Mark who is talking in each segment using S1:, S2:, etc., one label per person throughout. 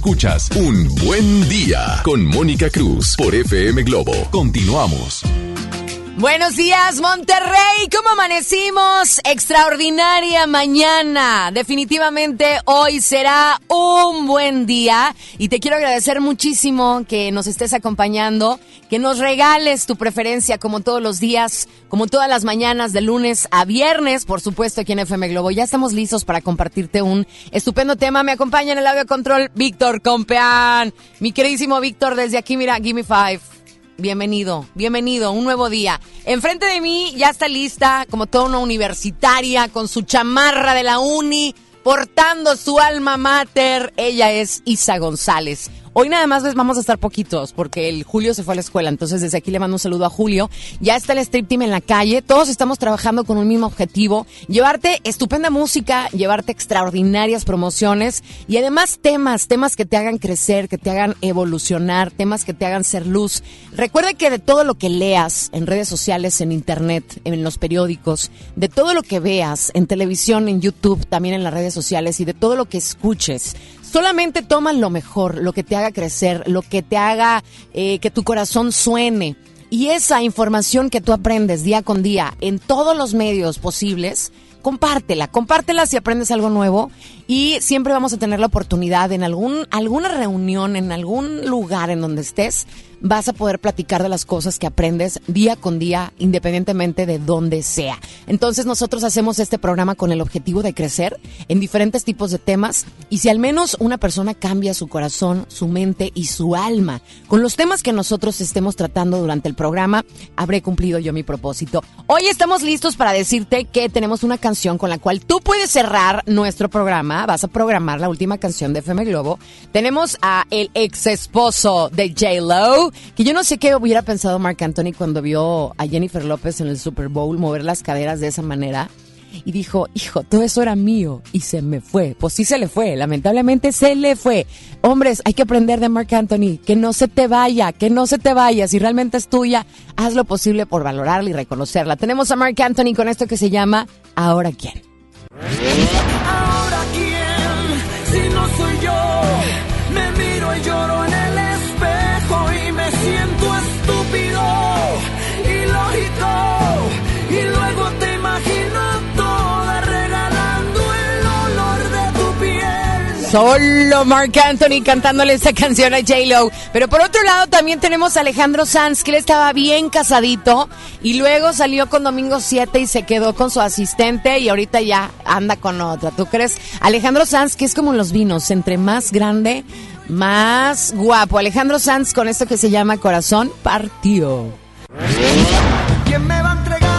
S1: Escuchas Un Buen Día con Mónica Cruz por FM Globo. Continuamos.
S2: Buenos días, Monterrey. ¿Cómo amanecimos? Extraordinaria mañana. Definitivamente hoy será un buen día y te quiero agradecer muchísimo que nos estés acompañando, que nos regales tu preferencia como todos los días, como todas las mañanas de lunes a viernes, por supuesto aquí en FM Globo. Ya estamos listos para compartirte un estupendo tema. Me acompaña en el audio control Víctor Compeán. Mi queridísimo Víctor, desde aquí, mira, give me five. Bienvenido, bienvenido, un nuevo día. Enfrente de mí ya está lista, como toda una universitaria, con su chamarra de la uni, portando su alma mater. Ella es Isa González. Hoy nada más les vamos a estar poquitos porque el Julio se fue a la escuela, entonces desde aquí le mando un saludo a Julio. Ya está el Strip Team en la calle, todos estamos trabajando con un mismo objetivo, llevarte estupenda música, llevarte extraordinarias promociones y además temas, temas que te hagan crecer, que te hagan evolucionar, temas que te hagan ser luz. Recuerda que de todo lo que leas en redes sociales, en internet, en los periódicos, de todo lo que veas en televisión, en YouTube, también en las redes sociales y de todo lo que escuches, solamente toma lo mejor, lo que te haga crecer, lo que te haga eh, que tu corazón suene. Y esa información que tú aprendes día con día en todos los medios posibles, compártela, compártela si aprendes algo nuevo y siempre vamos a tener la oportunidad en algún alguna reunión, en algún lugar en donde estés, vas a poder platicar de las cosas que aprendes día con día, independientemente de dónde sea. Entonces nosotros hacemos este programa con el objetivo de crecer en diferentes tipos de temas y si al menos una persona cambia su corazón, su mente y su alma con los temas que nosotros estemos tratando durante el programa, habré cumplido yo mi propósito. Hoy estamos listos para decirte que tenemos una canción con la cual tú puedes cerrar nuestro programa. Vas a programar la última canción de FM Globo. Tenemos a el ex esposo de J. Lo, que yo no sé qué hubiera pensado Mark Anthony cuando vio a Jennifer López en el Super Bowl mover las caderas de esa manera. Y dijo, hijo, todo eso era mío y se me fue. Pues sí se le fue, lamentablemente se le fue. Hombres, hay que aprender de Mark Anthony, que no se te vaya, que no se te vaya. Si realmente es tuya, haz lo posible por valorarla y reconocerla. Tenemos a Mark Anthony con esto que se llama Ahora quién.
S3: Si no soy yo,
S2: Solo Mark Anthony cantándole esta canción a J-Lo. Pero por otro lado también tenemos a Alejandro Sanz, que él estaba bien casadito y luego salió con Domingo 7 y se quedó con su asistente y ahorita ya anda con otra. ¿Tú crees? Alejandro Sanz, que es como los vinos, entre más grande, más guapo. Alejandro Sanz con esto que se llama Corazón Partió.
S3: ¿Quién me va a entregar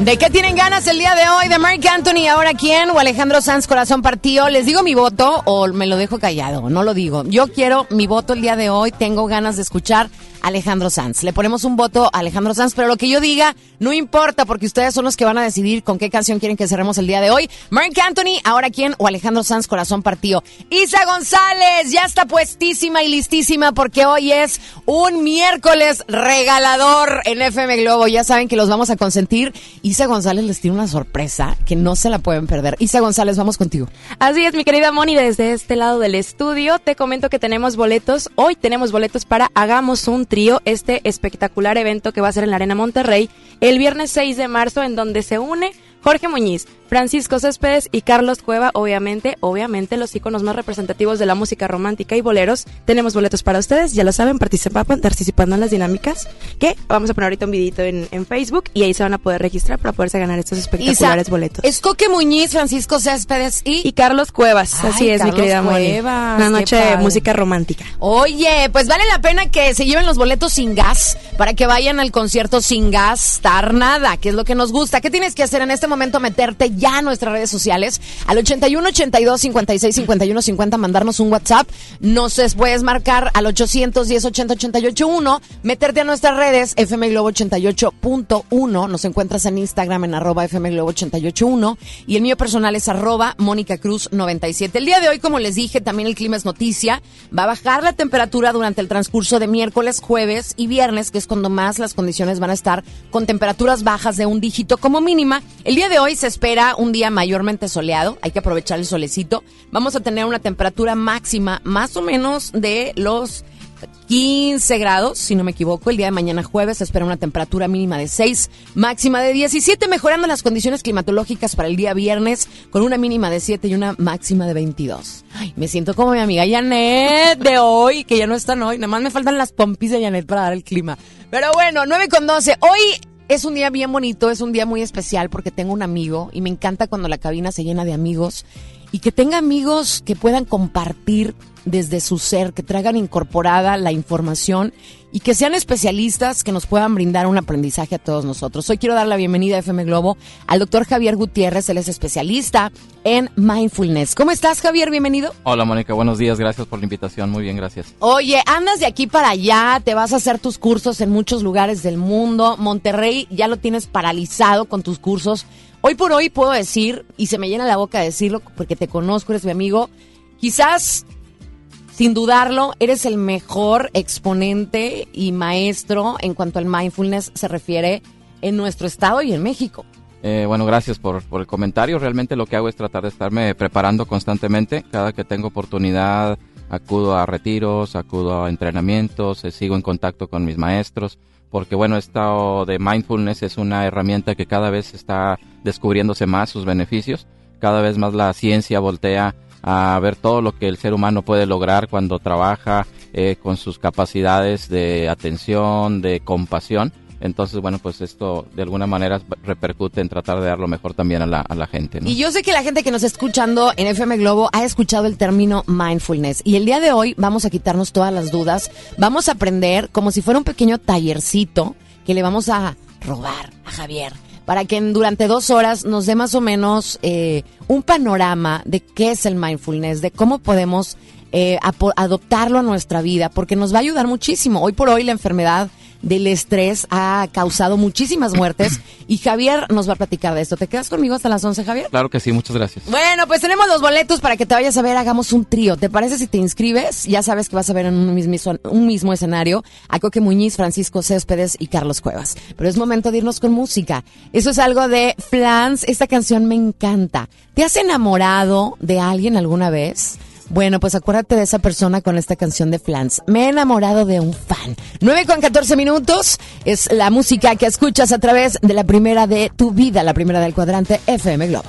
S3: ¿De
S2: qué tienen ganas el día de hoy? ¿De Mark Anthony? ¿Ahora quién? ¿O Alejandro Sanz Corazón Partido? ¿Les digo mi voto o me lo dejo callado? No lo digo. Yo quiero mi voto el día de hoy. Tengo ganas de escuchar Alejandro Sanz. Le ponemos un voto a Alejandro Sanz, pero lo que yo diga no importa porque ustedes son los que van a decidir con qué canción quieren que cerremos el día de hoy. Mark Anthony, ¿ahora quién? ¿O Alejandro Sanz Corazón Partido? Isa González ya está puestísima y listísima porque hoy es un miércoles regalador en FM Globo. Ya saben que los vamos a consentir. Isa González les tiene una sorpresa que no se la pueden perder. Isa González, vamos contigo.
S4: Así es, mi querida Moni, desde este lado del estudio te comento que tenemos boletos. Hoy tenemos boletos para Hagamos un este espectacular evento que va a ser en la Arena Monterrey el viernes 6 de marzo, en donde se une Jorge Muñiz, Francisco Céspedes y Carlos Cueva, obviamente, obviamente los íconos más representativos de la música romántica y boleros. Tenemos boletos para ustedes, ya lo saben, participa- participando en las dinámicas que vamos a poner ahorita un videito en, en Facebook y ahí se van a poder registrar para poderse ganar estos espectaculares boletos.
S2: Es Coque Muñiz, Francisco Céspedes y...
S4: Y Carlos Cuevas,
S2: Ay,
S4: así es,
S2: Carlos
S4: mi querida.
S2: Cuevas,
S4: Una noche de música romántica.
S2: Oye, pues vale la pena que se lleven los boletos sin gas para que vayan al concierto sin gastar nada, que es lo que nos gusta. ¿Qué tienes que hacer en este momento? Meterte ya a nuestras redes sociales al 81 82 56 51 50, mandarnos un WhatsApp. Nos es- puedes marcar al 810 80 88 1, meterte a nuestras redes FM Globo 88.1. Nos encuentras en Instagram en arroba FM Globo 88.1 y el mío personal es arroba Mónica Cruz 97. El día de hoy, como les dije, también el clima es noticia. Va a bajar la temperatura durante el transcurso de miércoles, jueves y viernes, que es cuando más las condiciones van a estar con temperaturas bajas de un dígito como mínima. El día de hoy se espera un día mayormente soleado. Hay que aprovechar el solecito. Vamos a tener una temperatura máxima más o menos de los 15 grados, si no me equivoco. El día de mañana jueves se espera una temperatura mínima de 6, máxima de 17, mejorando las condiciones climatológicas para el día viernes con una mínima de 7 y una máxima de 22. Ay, me siento como mi amiga Janet de hoy, que ya no están hoy. Nada más me faltan las pompis de Janet para dar el clima. Pero bueno, 9 con 12. Hoy es un día bien bonito, es un día muy especial porque tengo un amigo y me encanta cuando la cabina se llena de amigos y que tenga amigos que puedan compartir desde su ser, que traigan incorporada la información y que sean especialistas que nos puedan brindar un aprendizaje a todos nosotros. Hoy quiero dar la bienvenida a FM Globo al doctor Javier Gutiérrez, él es especialista en mindfulness. ¿Cómo estás, Javier? Bienvenido.
S5: Hola, Mónica, buenos días, gracias por la invitación, muy bien, gracias.
S2: Oye, andas de aquí para allá, te vas a hacer tus cursos en muchos lugares del mundo. Monterrey ya lo tienes paralizado con tus cursos. Hoy por hoy puedo decir, y se me llena la boca de decirlo porque te conozco, eres mi amigo, quizás sin dudarlo, eres el mejor exponente y maestro en cuanto al mindfulness se refiere en nuestro estado y en México.
S5: Eh, bueno, gracias por, por, el comentario. Realmente lo que hago es tratar de estarme preparando constantemente. Cada que tengo oportunidad acudo a retiros, acudo a entrenamientos, eh, sigo en contacto con mis maestros, porque bueno, esto de mindfulness es una herramienta que cada vez está descubriéndose más sus beneficios. Cada vez más la ciencia voltea a ver todo lo que el ser humano puede lograr cuando trabaja eh, con sus capacidades de atención, de compasión. Entonces, bueno, pues esto de alguna manera repercute en tratar de dar lo mejor también a la, a la gente. ¿no?
S2: Y yo sé que la gente que nos está escuchando en FM Globo ha escuchado el término mindfulness. Y el día de hoy vamos a quitarnos todas las dudas. Vamos a aprender como si fuera un pequeño tallercito que le vamos a robar a Javier para que durante dos horas nos dé más o menos eh, un panorama de qué es el mindfulness, de cómo podemos eh, adoptarlo a nuestra vida, porque nos va a ayudar muchísimo. Hoy por hoy la enfermedad del estrés ha causado muchísimas muertes y Javier nos va a platicar de esto. ¿Te quedas conmigo hasta las 11, Javier?
S5: Claro que sí, muchas gracias.
S2: Bueno, pues tenemos los boletos para que te vayas a ver, hagamos un trío. ¿Te parece si te inscribes? Ya sabes que vas a ver en un mismo, un mismo escenario a Coque Muñiz, Francisco Céspedes y Carlos Cuevas. Pero es momento de irnos con música. Eso es algo de Flans. Esta canción me encanta. ¿Te has enamorado de alguien alguna vez? Bueno, pues acuérdate de esa persona con esta canción de Flans. Me he enamorado de un fan. 9 con 14 minutos es la música que escuchas a través de la primera de tu vida, la primera del cuadrante FM Globo.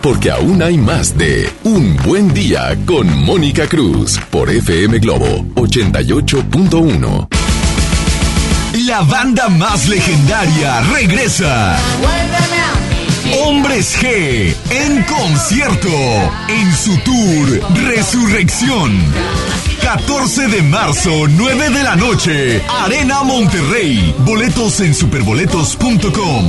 S6: Porque aún hay más de Un Buen Día con Mónica Cruz por FM Globo 88.1.
S7: La banda más legendaria regresa. Hombres G en concierto en su tour Resurrección. 14 de marzo, 9 de la noche, Arena Monterrey. Boletos en superboletos.com.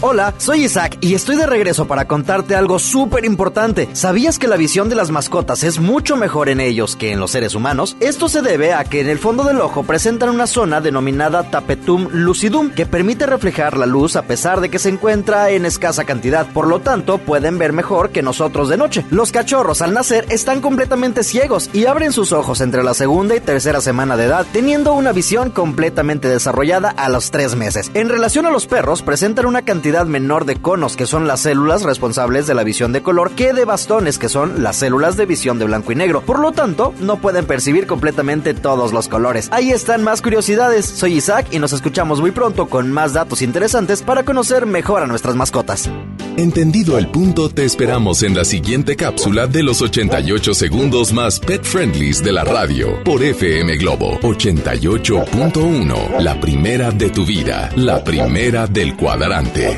S8: Hola, soy Isaac y estoy de regreso para contarte algo súper importante. ¿Sabías que la visión de las mascotas es mucho mejor en ellos que en los seres humanos? Esto se debe a que en el fondo del ojo presentan una zona denominada tapetum lucidum que permite reflejar la luz a pesar de que se encuentra en escasa cantidad. Por lo tanto, pueden ver mejor que nosotros de noche. Los cachorros al nacer están completamente ciegos y abren sus ojos entre la segunda y tercera semana de edad, teniendo una visión completamente desarrollada a los tres meses. En relación a los perros, presentan una cantidad menor de conos, que son las células responsables de la visión de color, que de bastones, que son las células de visión de blanco y negro. Por lo tanto, no pueden percibir completamente todos los colores. Ahí están más curiosidades. Soy Isaac y nos escuchamos muy pronto con más datos interesantes para conocer mejor a nuestras mascotas.
S6: Entendido el punto, te esperamos en la siguiente cápsula de los 88 segundos más pet friendlies de la radio por FM Globo 88.1. La primera de tu vida, la primera del cuadrante.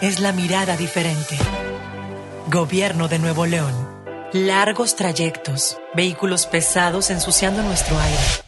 S9: es la mirada diferente. Gobierno de Nuevo León. Largos trayectos, vehículos pesados ensuciando nuestro aire.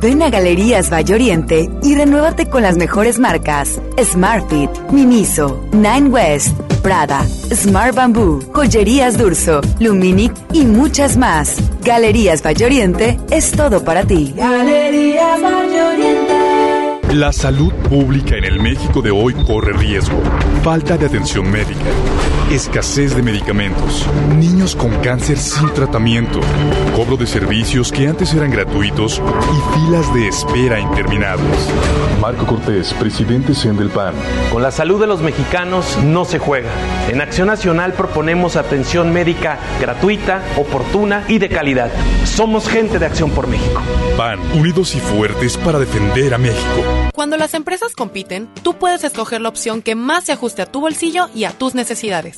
S10: Ven a Galerías Valle Oriente y renuévate con las mejores marcas: Smartfit, Miniso, Nine West, Prada, Smart Bamboo, Joyerías Durso, Luminic y muchas más. Galerías Valle Oriente es todo para ti.
S11: Galerías Valle Oriente.
S12: La salud pública en el México de hoy corre riesgo. Falta de atención médica, escasez de medicamentos, niños con cáncer sin tratamiento, cobro de servicios que antes eran gratuitos y filas de espera interminables. Marco Cortés, presidente del PAN.
S13: Con la salud de los mexicanos no se juega. En Acción Nacional proponemos atención médica gratuita, oportuna y de calidad. Somos gente de Acción por México.
S12: PAN, unidos y fuertes para defender a México.
S14: Cuando las empresas compiten, tú puedes escoger la opción que más se ajuste a tu bolsillo y a tus necesidades.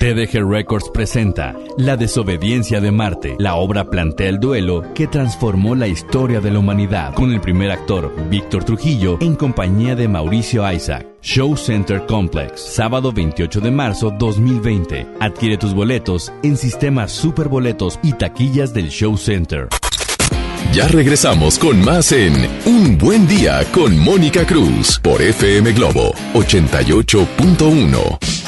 S15: TDG Records presenta La desobediencia de Marte. La obra plantea el duelo que transformó la historia de la humanidad, con el primer actor, Víctor Trujillo, en compañía de Mauricio Isaac. Show Center Complex, sábado 28 de marzo 2020. Adquiere tus boletos en sistemas superboletos y taquillas del Show Center.
S6: Ya regresamos con más en Un Buen Día con Mónica Cruz por FM Globo 88.1.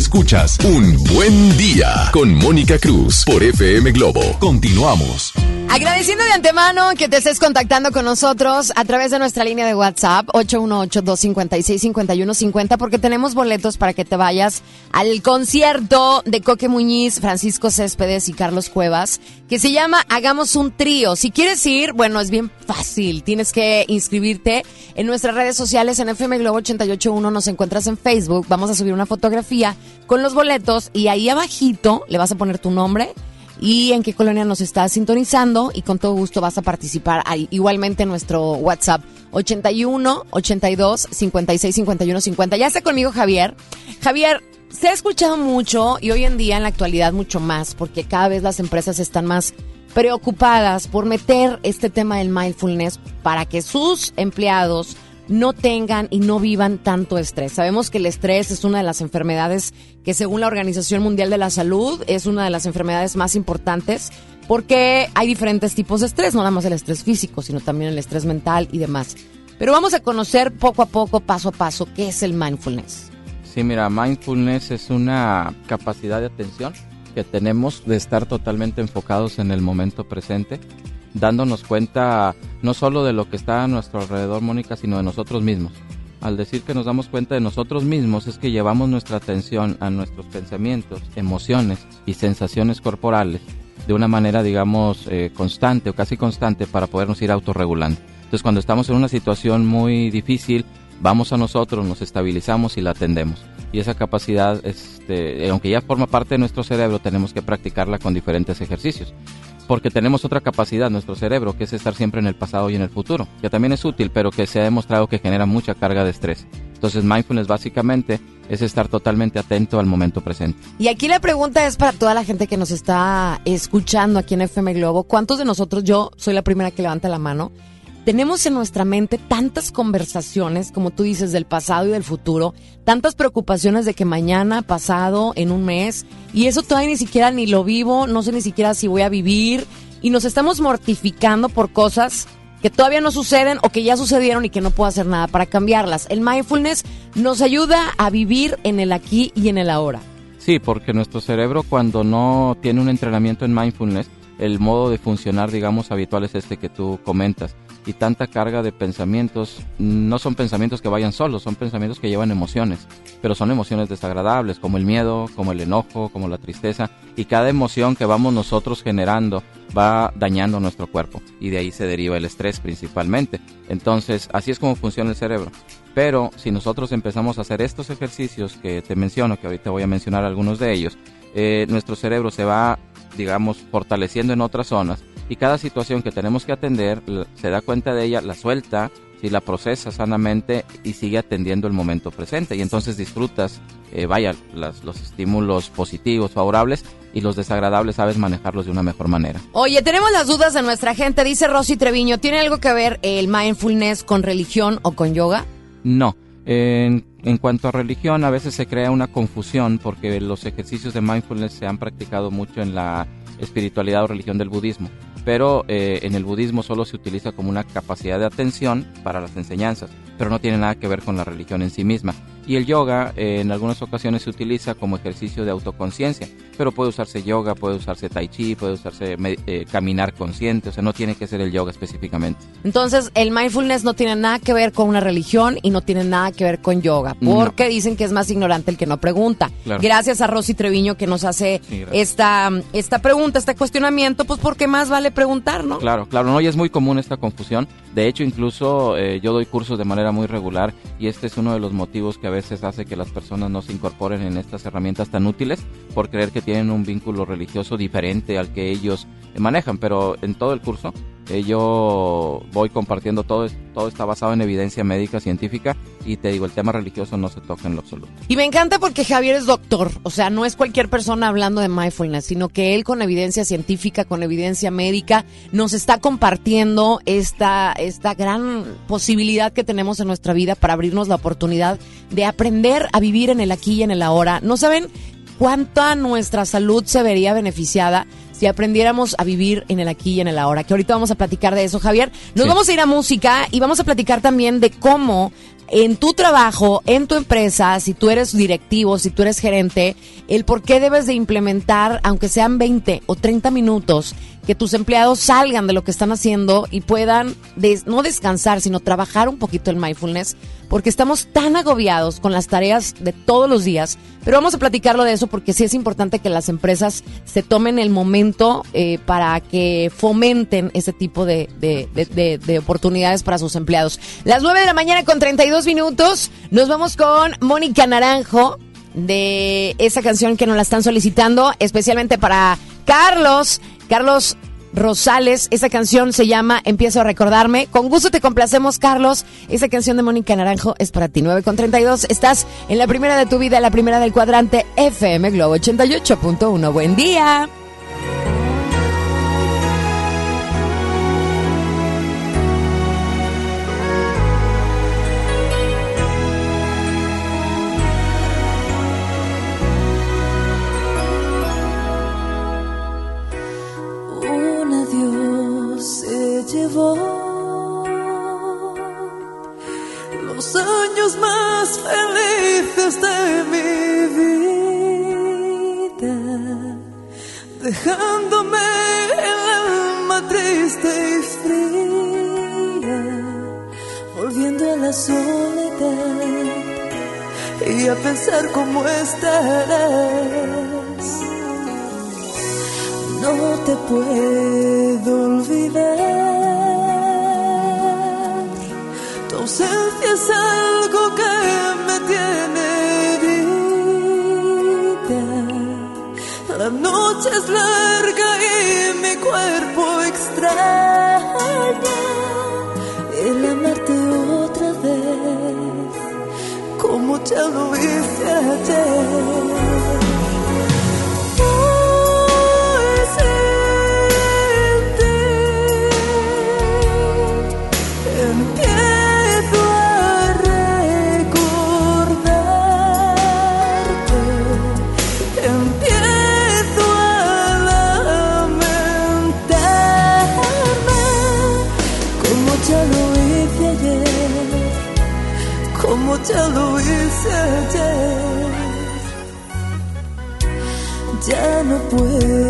S6: Escuchas Un Buen Día con Mónica Cruz por FM Globo. Continuamos.
S2: Agradeciendo de antemano que te estés contactando con nosotros a través de nuestra línea de WhatsApp 818-256-5150 porque tenemos boletos para que te vayas al concierto de Coque Muñiz, Francisco Céspedes y Carlos Cuevas que se llama Hagamos un trío. Si quieres ir, bueno, es bien fácil. Tienes que inscribirte en nuestras redes sociales en FM Globo 881 nos encuentras en Facebook. Vamos a subir una fotografía con los boletos y ahí abajito le vas a poner tu nombre y en qué colonia nos estás sintonizando y con todo gusto vas a participar igualmente en nuestro WhatsApp 81 82 56 51 50. Ya está conmigo Javier. Javier, se ha escuchado mucho y hoy en día en la actualidad mucho más porque cada vez las empresas están más preocupadas por meter este tema del mindfulness para que sus empleados no tengan y no vivan tanto estrés. Sabemos que el estrés es una de las enfermedades que según la Organización Mundial de la Salud es una de las enfermedades más importantes porque hay diferentes tipos de estrés, no nada más el estrés físico, sino también el estrés mental y demás. Pero vamos a conocer poco a poco, paso a paso, qué es el mindfulness.
S5: Sí, mira, mindfulness es una capacidad de atención que tenemos de estar totalmente enfocados en el momento presente dándonos cuenta no solo de lo que está a nuestro alrededor, Mónica, sino de nosotros mismos. Al decir que nos damos cuenta de nosotros mismos es que llevamos nuestra atención a nuestros pensamientos, emociones y sensaciones corporales de una manera, digamos, eh, constante o casi constante para podernos ir autorregulando. Entonces, cuando estamos en una situación muy difícil, vamos a nosotros, nos estabilizamos y la atendemos. Y esa capacidad, este, aunque ya forma parte de nuestro cerebro, tenemos que practicarla con diferentes ejercicios porque tenemos otra capacidad, nuestro cerebro, que es estar siempre en el pasado y en el futuro, que también es útil, pero que se ha demostrado que genera mucha carga de estrés. Entonces, mindfulness básicamente es estar totalmente atento al momento presente.
S2: Y aquí la pregunta es para toda la gente que nos está escuchando aquí en FM Globo, ¿cuántos de nosotros, yo soy la primera que levanta la mano, tenemos en nuestra mente tantas conversaciones, como tú dices, del pasado y del futuro, tantas preocupaciones de que mañana, pasado, en un mes, y eso todavía ni siquiera ni lo vivo, no sé ni siquiera si voy a vivir, y nos estamos mortificando por cosas que todavía no suceden o que ya sucedieron y que no puedo hacer nada para cambiarlas. El mindfulness nos ayuda a vivir en el aquí y en el ahora.
S5: Sí, porque nuestro cerebro cuando no tiene un entrenamiento en mindfulness, el modo de funcionar, digamos, habitual es este que tú comentas y tanta carga de pensamientos no son pensamientos que vayan solos, son pensamientos que llevan emociones, pero son emociones desagradables como el miedo, como el enojo, como la tristeza y cada emoción que vamos nosotros generando va dañando nuestro cuerpo y de ahí se deriva el estrés principalmente. Entonces, así es como funciona el cerebro. Pero si nosotros empezamos a hacer estos ejercicios que te menciono, que ahorita voy a mencionar algunos de ellos, eh, nuestro cerebro se va, digamos, fortaleciendo en otras zonas y cada situación que tenemos que atender se da cuenta de ella, la suelta, si la procesa sanamente y sigue atendiendo el momento presente. Y entonces disfrutas, eh, vaya, los estímulos positivos, favorables y los desagradables sabes manejarlos de una mejor manera.
S2: Oye, tenemos las dudas de nuestra gente. Dice Rosy Treviño, ¿tiene algo que ver el mindfulness con religión o con yoga?
S5: No. En, en, cuanto a religión, a veces se crea una confusión porque los ejercicios de mindfulness se han practicado mucho en la espiritualidad o religión del budismo pero eh, en el budismo solo se utiliza como una capacidad de atención para las enseñanzas, pero no tiene nada que ver con la religión en sí misma. Y el yoga eh, en algunas ocasiones se utiliza como ejercicio de autoconciencia, pero puede usarse yoga, puede usarse tai chi, puede usarse eh, caminar consciente, o sea, no tiene que ser el yoga específicamente.
S2: Entonces, el mindfulness no tiene nada que ver con una religión y no tiene nada que ver con yoga, porque dicen que es más ignorante el que no pregunta. Gracias a Rosy Treviño que nos hace esta, esta pregunta, este cuestionamiento, pues porque más vale preguntar, ¿no?
S5: Claro, claro, no, y es muy común esta confusión. De hecho, incluso eh, yo doy cursos de manera muy regular y este es uno de los motivos que a veces hace que las personas no se incorporen en estas herramientas tan útiles por creer que tienen un vínculo religioso diferente al que ellos manejan. Pero en todo el curso eh, yo voy compartiendo todo, todo está basado en evidencia médica, científica, y te digo, el tema religioso no se toca en lo absoluto.
S2: Y me encanta porque Javier es doctor, o sea, no es cualquier persona hablando de mindfulness, sino que él con evidencia científica, con evidencia médica, nos está compartiendo esta, esta gran posibilidad que tenemos en nuestra vida para abrirnos la oportunidad de aprender a vivir en el aquí y en el ahora. ¿No saben cuánta nuestra salud se vería beneficiada si aprendiéramos a vivir en el aquí y en el ahora, que ahorita vamos a platicar de eso, Javier. Nos vamos a ir a música y vamos a platicar también de cómo en tu trabajo, en tu empresa, si tú eres directivo, si tú eres gerente, el por qué debes de implementar, aunque sean 20 o 30 minutos, que tus empleados salgan de lo que están haciendo y puedan no descansar, sino trabajar un poquito el mindfulness, porque estamos tan agobiados con las tareas de todos los días. Pero vamos a platicarlo de eso porque sí es importante que las empresas se tomen el momento eh, para que fomenten ese tipo de oportunidades para sus empleados. Las 9 de la mañana con 32 minutos, nos vamos con Mónica Naranjo de esa canción que nos la están solicitando, especialmente para Carlos. Carlos Rosales, esa canción se llama Empiezo a recordarme. Con gusto te complacemos, Carlos. Esa canción de Mónica Naranjo es para ti. 9 con 32. Estás en la primera de tu vida, la primera del cuadrante FM Globo 88.1. Buen día.
S3: Años más felices de mi vida, dejándome el alma triste y fría, volviendo a la soledad y a pensar cómo estarás. No te puedo olvidar. Tu ausencia es noche es larga y mi cuerpo extraña el amarte otra vez, como ya lo hice ayer. Ya lo hice ayer ya no puedo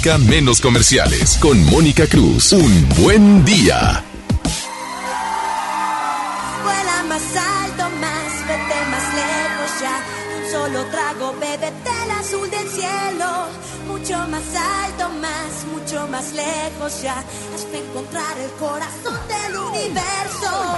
S6: música, menos comerciales. Con Mónica Cruz. Un buen día.
S11: Vuela más alto, más, vete más lejos ya. Un solo trago, bébete las
S16: azul del cielo, mucho más alto, más, mucho más lejos ya, hasta encontrar el corazón del universo.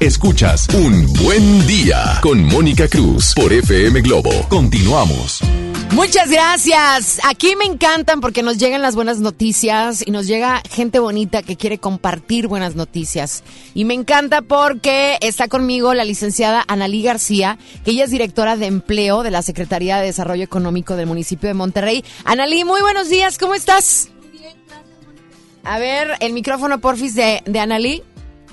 S6: Escuchas Un Buen Día con Mónica Cruz por FM Globo. Continuamos.
S2: Muchas gracias. Aquí me encantan porque nos llegan las buenas noticias y nos llega gente bonita que quiere compartir buenas noticias. Y me encanta porque está conmigo la licenciada Analí García, que ella es directora de empleo de la Secretaría de Desarrollo Económico del municipio de Monterrey. Analí, muy buenos días, ¿cómo estás? A ver, el micrófono porfis de, de Analí.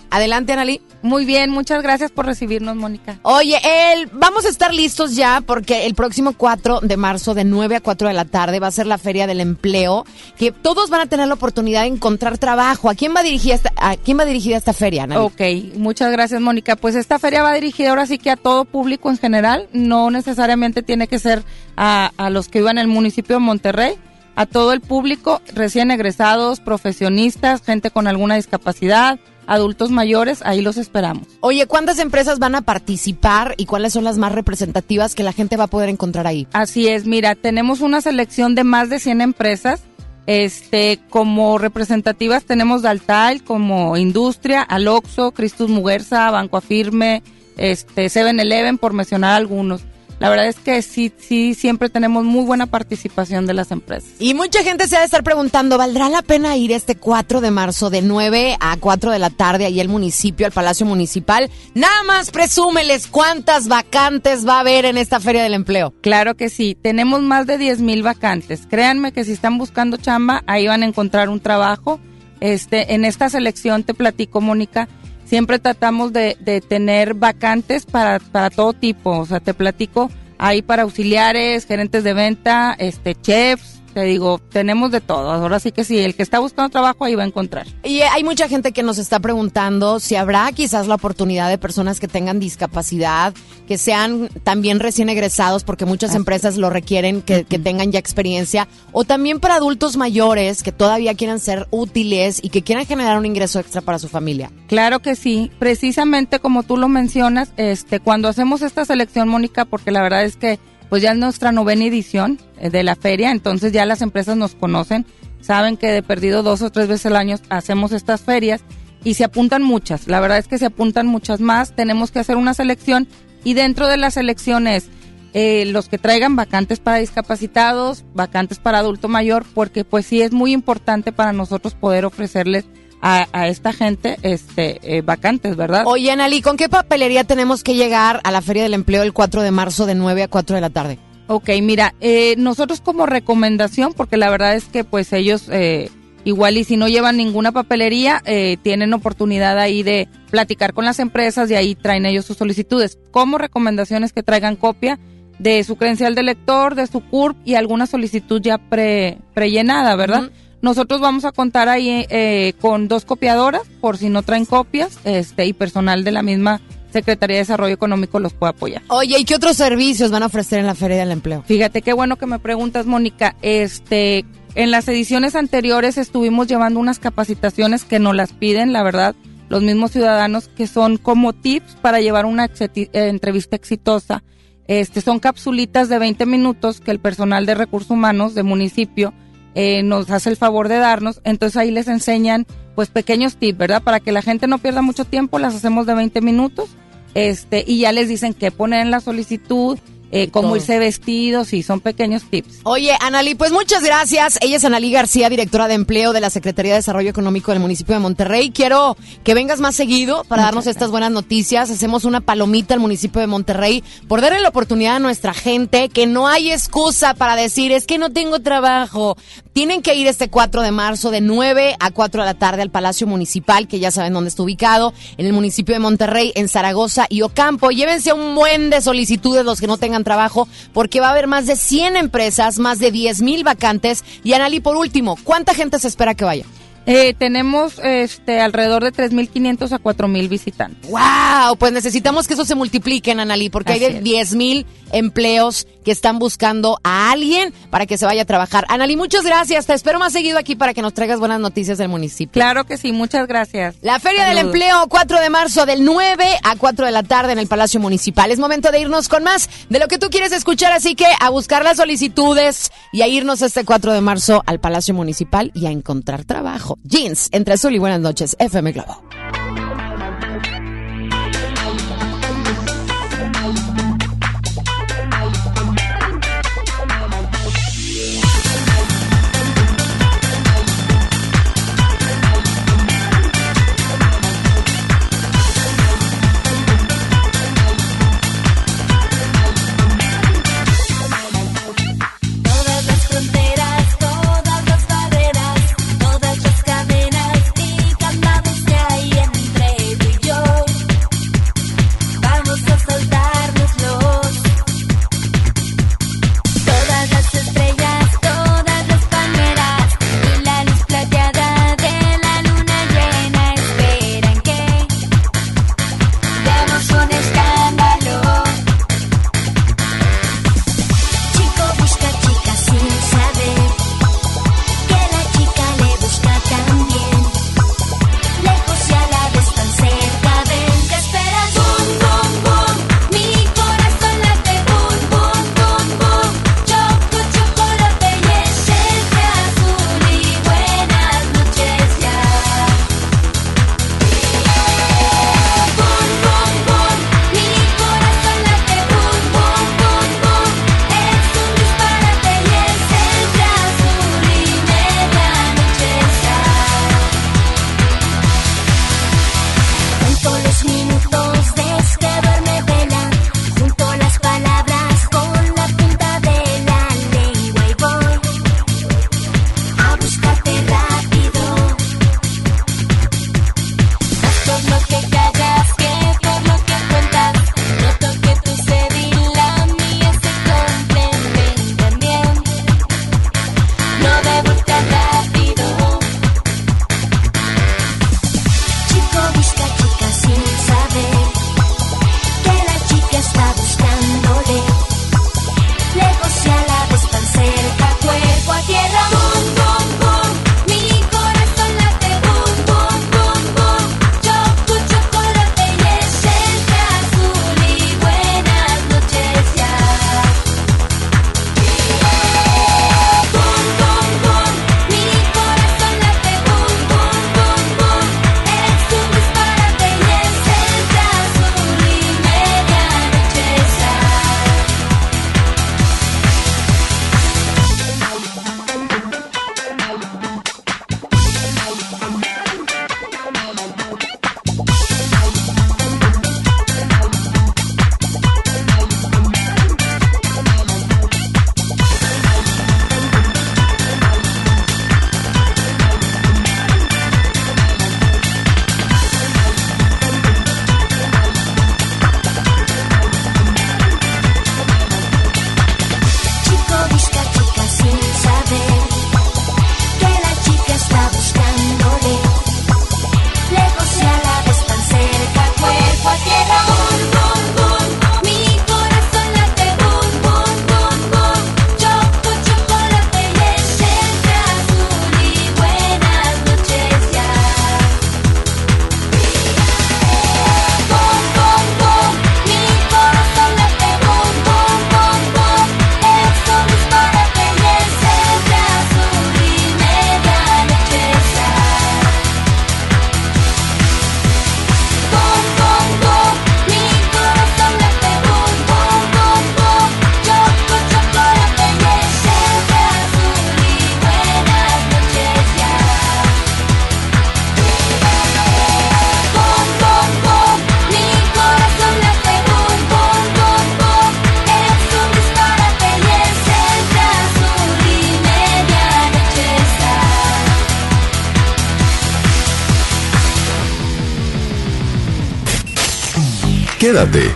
S2: Adelante, Analí.
S17: Muy bien, muchas gracias por recibirnos, Mónica.
S2: Oye, el, vamos a estar listos ya porque el próximo 4 de marzo de 9 a 4 de la tarde va a ser la Feria del Empleo, que todos van a tener la oportunidad de encontrar trabajo. ¿A quién va dirigida esta, a quién va dirigida esta feria, Ana?
S17: Ok, muchas gracias, Mónica. Pues esta feria va dirigida ahora sí que a todo público en general, no necesariamente tiene que ser a, a los que vivan en el municipio de Monterrey, a todo el público, recién egresados, profesionistas, gente con alguna discapacidad, adultos mayores, ahí los esperamos.
S2: Oye, ¿cuántas empresas van a participar y cuáles son las más representativas que la gente va a poder encontrar ahí?
S17: Así es, mira, tenemos una selección de más de 100 empresas. Este, como representativas tenemos Daltal, como Industria, Aloxo, Cristus Muguerza, Banco Afirme, este, 7-Eleven, por mencionar algunos. La verdad es que sí, sí, siempre tenemos muy buena participación de las empresas.
S2: Y mucha gente se ha de estar preguntando, ¿valdrá la pena ir este 4 de marzo de 9 a 4 de la tarde ahí al municipio, al Palacio Municipal? Nada más presúmeles cuántas vacantes va a haber en esta Feria del Empleo.
S17: Claro que sí, tenemos más de 10 mil vacantes. Créanme que si están buscando chamba, ahí van a encontrar un trabajo. Este, en esta selección te platico, Mónica, siempre tratamos de, de tener vacantes para, para todo tipo. O sea, te platico ahí para auxiliares, gerentes de venta, este, chefs, te digo, tenemos de todo. Ahora sí que sí, el que está buscando trabajo ahí va a encontrar.
S2: Y hay mucha gente que nos está preguntando si habrá quizás la oportunidad de personas que tengan discapacidad, que sean también recién egresados, porque muchas empresas lo requieren, que, que tengan ya experiencia, o también para adultos mayores que todavía quieran ser útiles y que quieran generar un ingreso extra para su familia.
S17: Claro que sí, precisamente como tú lo mencionas, este, cuando hacemos esta selección, Mónica, porque la verdad es que pues ya es nuestra novena edición eh, de la feria, entonces ya las empresas nos conocen, saben que de perdido dos o tres veces al año hacemos estas ferias y se apuntan muchas, la verdad es que se apuntan muchas más, tenemos que hacer una selección y dentro de las selecciones eh, los que traigan vacantes para discapacitados, vacantes para adulto mayor, porque pues sí es muy importante para nosotros poder ofrecerles a, a esta gente este eh, vacantes, ¿verdad?
S2: Oye, Anali, ¿con qué papelería tenemos que llegar a la Feria del Empleo el 4 de marzo de 9 a 4 de la tarde?
S17: Ok, mira, eh, nosotros como recomendación, porque la verdad es que pues ellos eh, igual y si no llevan ninguna papelería, eh, tienen oportunidad ahí de platicar con las empresas y ahí traen ellos sus solicitudes. Como recomendaciones que traigan copia de su credencial de lector, de su CURP y alguna solicitud ya pre, prellenada, ¿verdad? Nosotros vamos a contar ahí eh, con dos copiadoras, por si no traen copias, este y personal de la misma Secretaría de Desarrollo Económico los puede apoyar.
S2: Oye, ¿y qué otros servicios van a ofrecer en la Feria del Empleo?
S17: Fíjate qué bueno que me preguntas, Mónica. Este, en las ediciones anteriores estuvimos llevando unas capacitaciones que nos las piden, la verdad, los mismos ciudadanos, que son como tips para llevar una eh, entrevista exitosa. Este, son capsulitas de 20 minutos que el personal de recursos humanos de municipio eh, nos hace el favor de darnos. Entonces ahí les enseñan pues pequeños tips, ¿verdad? Para que la gente no pierda mucho tiempo, las hacemos de 20 minutos. Este, y ya les dicen qué poner en la solicitud, eh, cómo irse vestidos y son pequeños tips.
S2: Oye, Analí, pues muchas gracias. Ella es Analí García, directora de empleo de la Secretaría de Desarrollo Económico del municipio de Monterrey. Quiero que vengas más seguido para darnos estas buenas noticias. Hacemos una palomita al municipio de Monterrey por darle la oportunidad a nuestra gente que no hay excusa para decir es que no tengo trabajo. Tienen que ir este 4 de marzo de 9 a 4 de la tarde al Palacio Municipal, que ya saben dónde está ubicado, en el municipio de Monterrey, en Zaragoza y Ocampo. Llévense un buen de solicitudes los que no tengan trabajo, porque va a haber más de 100 empresas, más de 10 mil vacantes. Y Analí, por último, ¿cuánta gente se espera que vaya?
S17: Eh, tenemos este alrededor de 3.500 a 4.000 visitantes.
S2: ¡Wow! Pues necesitamos que eso se multiplique, Analí, porque hay de
S17: es.
S2: 10 mil empleos que están buscando a alguien para que se vaya a trabajar. Analí, muchas gracias. Te espero más seguido aquí para que nos traigas buenas noticias del municipio.
S17: Claro que sí, muchas gracias.
S2: La Feria del. Empleo, 4 de marzo, del 9 a 4 de la tarde en el Palacio Municipal. Es momento de irnos con más de lo que tú quieres escuchar, así que a buscar las solicitudes y a irnos este 4 de marzo al Palacio Municipal y a encontrar trabajo. Jeans, entre azul y buenas noches, FM Globo.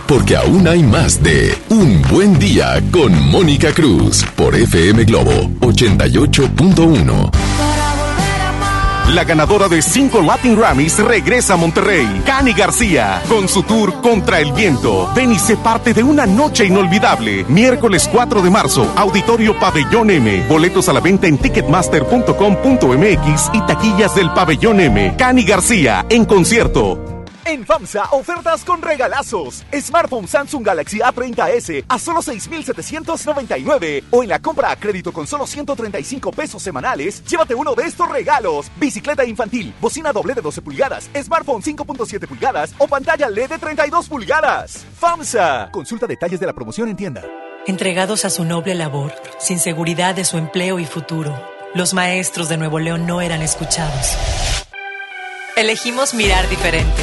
S6: Porque aún hay más de Un Buen Día con Mónica Cruz por FM Globo 88.1.
S18: La ganadora de cinco Latin Grammys regresa a Monterrey, Cani García, con su tour Contra el Viento. Ven y sé parte de una noche inolvidable. Miércoles 4 de marzo, Auditorio Pabellón M. Boletos a la venta en ticketmaster.com.mx y taquillas del Pabellón M. Cani García, en concierto.
S19: En FAMSA, ofertas con regalazos. Smartphone Samsung Galaxy A30s a solo 6,799. O en la compra a crédito con solo 135 pesos semanales, llévate uno de estos regalos. Bicicleta infantil, bocina doble de 12 pulgadas, smartphone 5.7 pulgadas o pantalla LED de 32 pulgadas. FAMSA. Consulta detalles de la promoción en tienda.
S9: Entregados a su noble labor, sin seguridad de su empleo y futuro, los maestros de Nuevo León no eran escuchados. Elegimos mirar diferente.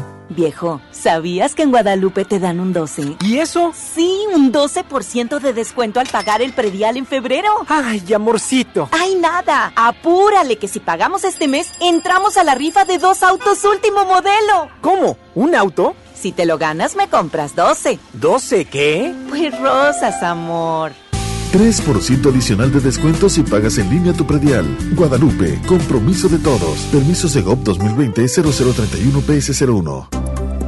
S20: Viejo, ¿sabías que en Guadalupe te dan un 12?
S21: ¿Y eso?
S20: Sí, un 12% de descuento al pagar el predial en febrero.
S21: Ay, amorcito.
S20: ¡Ay, nada! Apúrale que si pagamos este mes, entramos a la rifa de dos autos último modelo.
S21: ¿Cómo? ¿Un auto?
S20: Si te lo ganas, me compras 12.
S21: ¿12 qué?
S20: Pues rosas, amor.
S22: 3% adicional de descuento si pagas en línea tu predial. Guadalupe, compromiso de todos. Permisos de GOP 2020-0031 PS01.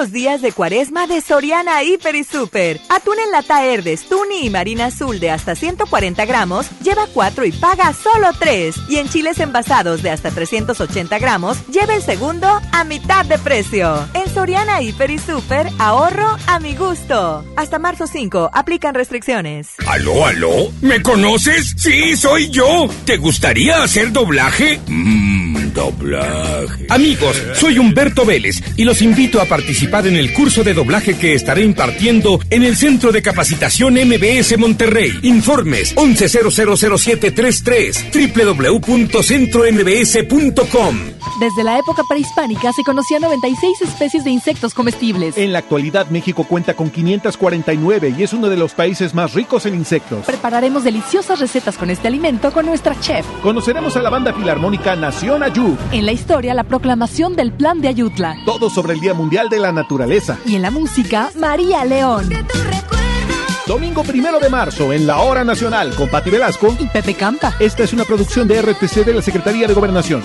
S20: Los días de cuaresma de Soriana Hiper y Super. Atún en lata Herdes, Tuni y Marina Azul de hasta 140 gramos, lleva 4 y paga solo 3. Y en chiles envasados de hasta 380 gramos, lleva el segundo a mitad de precio. En Soriana Hiper y Super, ahorro a mi gusto. Hasta marzo 5, aplican restricciones.
S23: ¿Aló, aló? ¿Me conoces? Sí, soy yo. ¿Te gustaría hacer doblaje? Mmm,
S24: doblaje. Amigos, soy Humberto Vélez y los invito a participar en el curso de doblaje que estaré impartiendo en el Centro de Capacitación MBS Monterrey. Informes 11000733 www.centrombs.com.
S25: Desde la época prehispánica se conocían 96 especies de insectos comestibles.
S26: En la actualidad México cuenta con 549 y es uno de los países más ricos en insectos.
S25: Prepararemos deliciosas recetas con este alimento con nuestra chef.
S26: Conoceremos a la banda filarmónica Nación
S25: En la historia, la proclamación del Plan de Ayutla.
S26: Todo sobre el Día Mundial de la Naturaleza.
S25: Y en la música, María León.
S26: Domingo primero de marzo, en la Hora Nacional, con Pati Velasco
S25: y Pepe Campa.
S26: Esta es una producción de RTC de la Secretaría de Gobernación.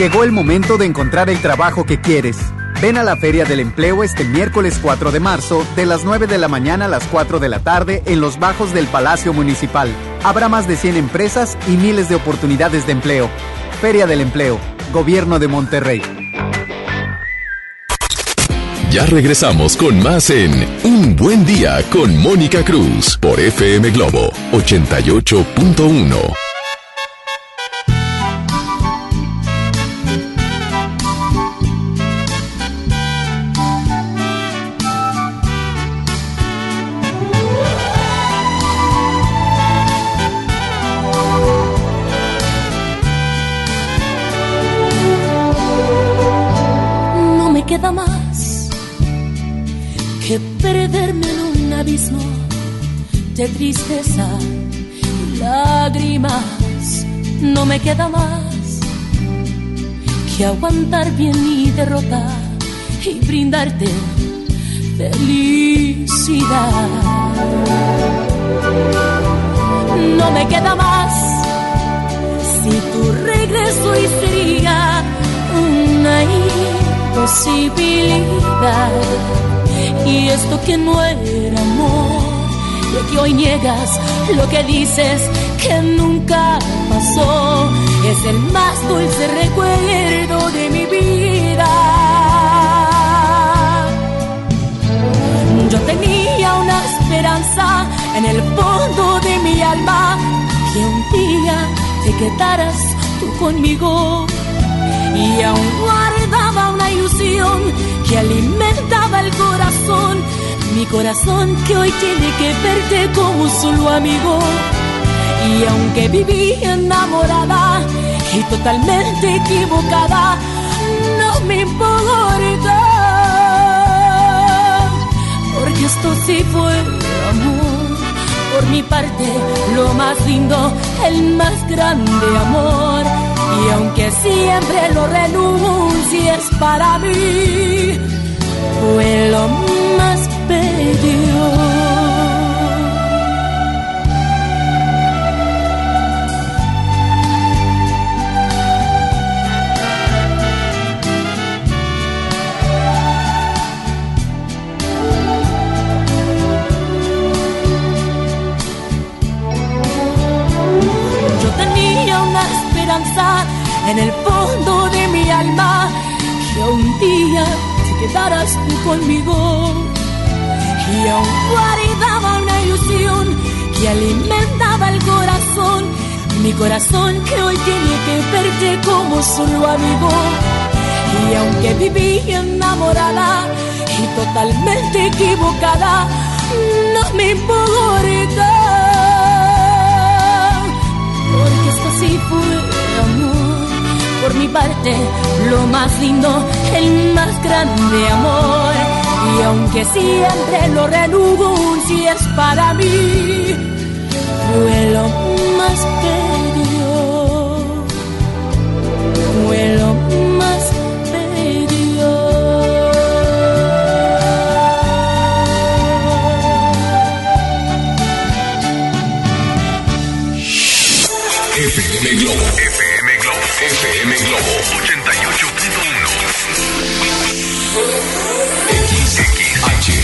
S27: Llegó el momento de encontrar el trabajo que quieres. Ven a la Feria del Empleo este miércoles 4 de marzo, de las 9 de la mañana a las 4 de la tarde, en los bajos del Palacio Municipal. Habrá más de 100 empresas y miles de oportunidades de empleo. Feria del Empleo, Gobierno de Monterrey.
S6: Ya regresamos con más en Un Buen Día con Mónica Cruz por FM Globo 88.1.
S11: de tristeza y lágrimas. No me queda más que aguantar bien mi derrota y brindarte felicidad. No me queda más si tu regreso y sería una imposibilidad. Y esto que no era amor, de que hoy niegas lo que dices que nunca pasó, es el más dulce recuerdo de mi vida. Yo tenía una esperanza en el fondo de mi alma que un día te quedaras tú conmigo y aún guardaba una ilusión que alimentaba el corazón, mi corazón que hoy tiene que verte como solo amigo. Y aunque viví enamorada y totalmente equivocada, no me importa, porque esto sí fue amor. Por mi parte, lo más lindo, el más grande amor. Y aunque siempre lo renuncies para mí, fue lo más en el fondo de mi alma que un día te quedaras tú conmigo y aún guardaba una ilusión que alimentaba el corazón. Mi corazón que hoy tiene que verte como solo amigo. Y aunque viví enamorada y totalmente equivocada no me importa porque esto sí fue amor,
S28: por mi parte lo más lindo, el más grande amor. Y aunque siempre lo renugo, un si es para mí, fue lo más bello,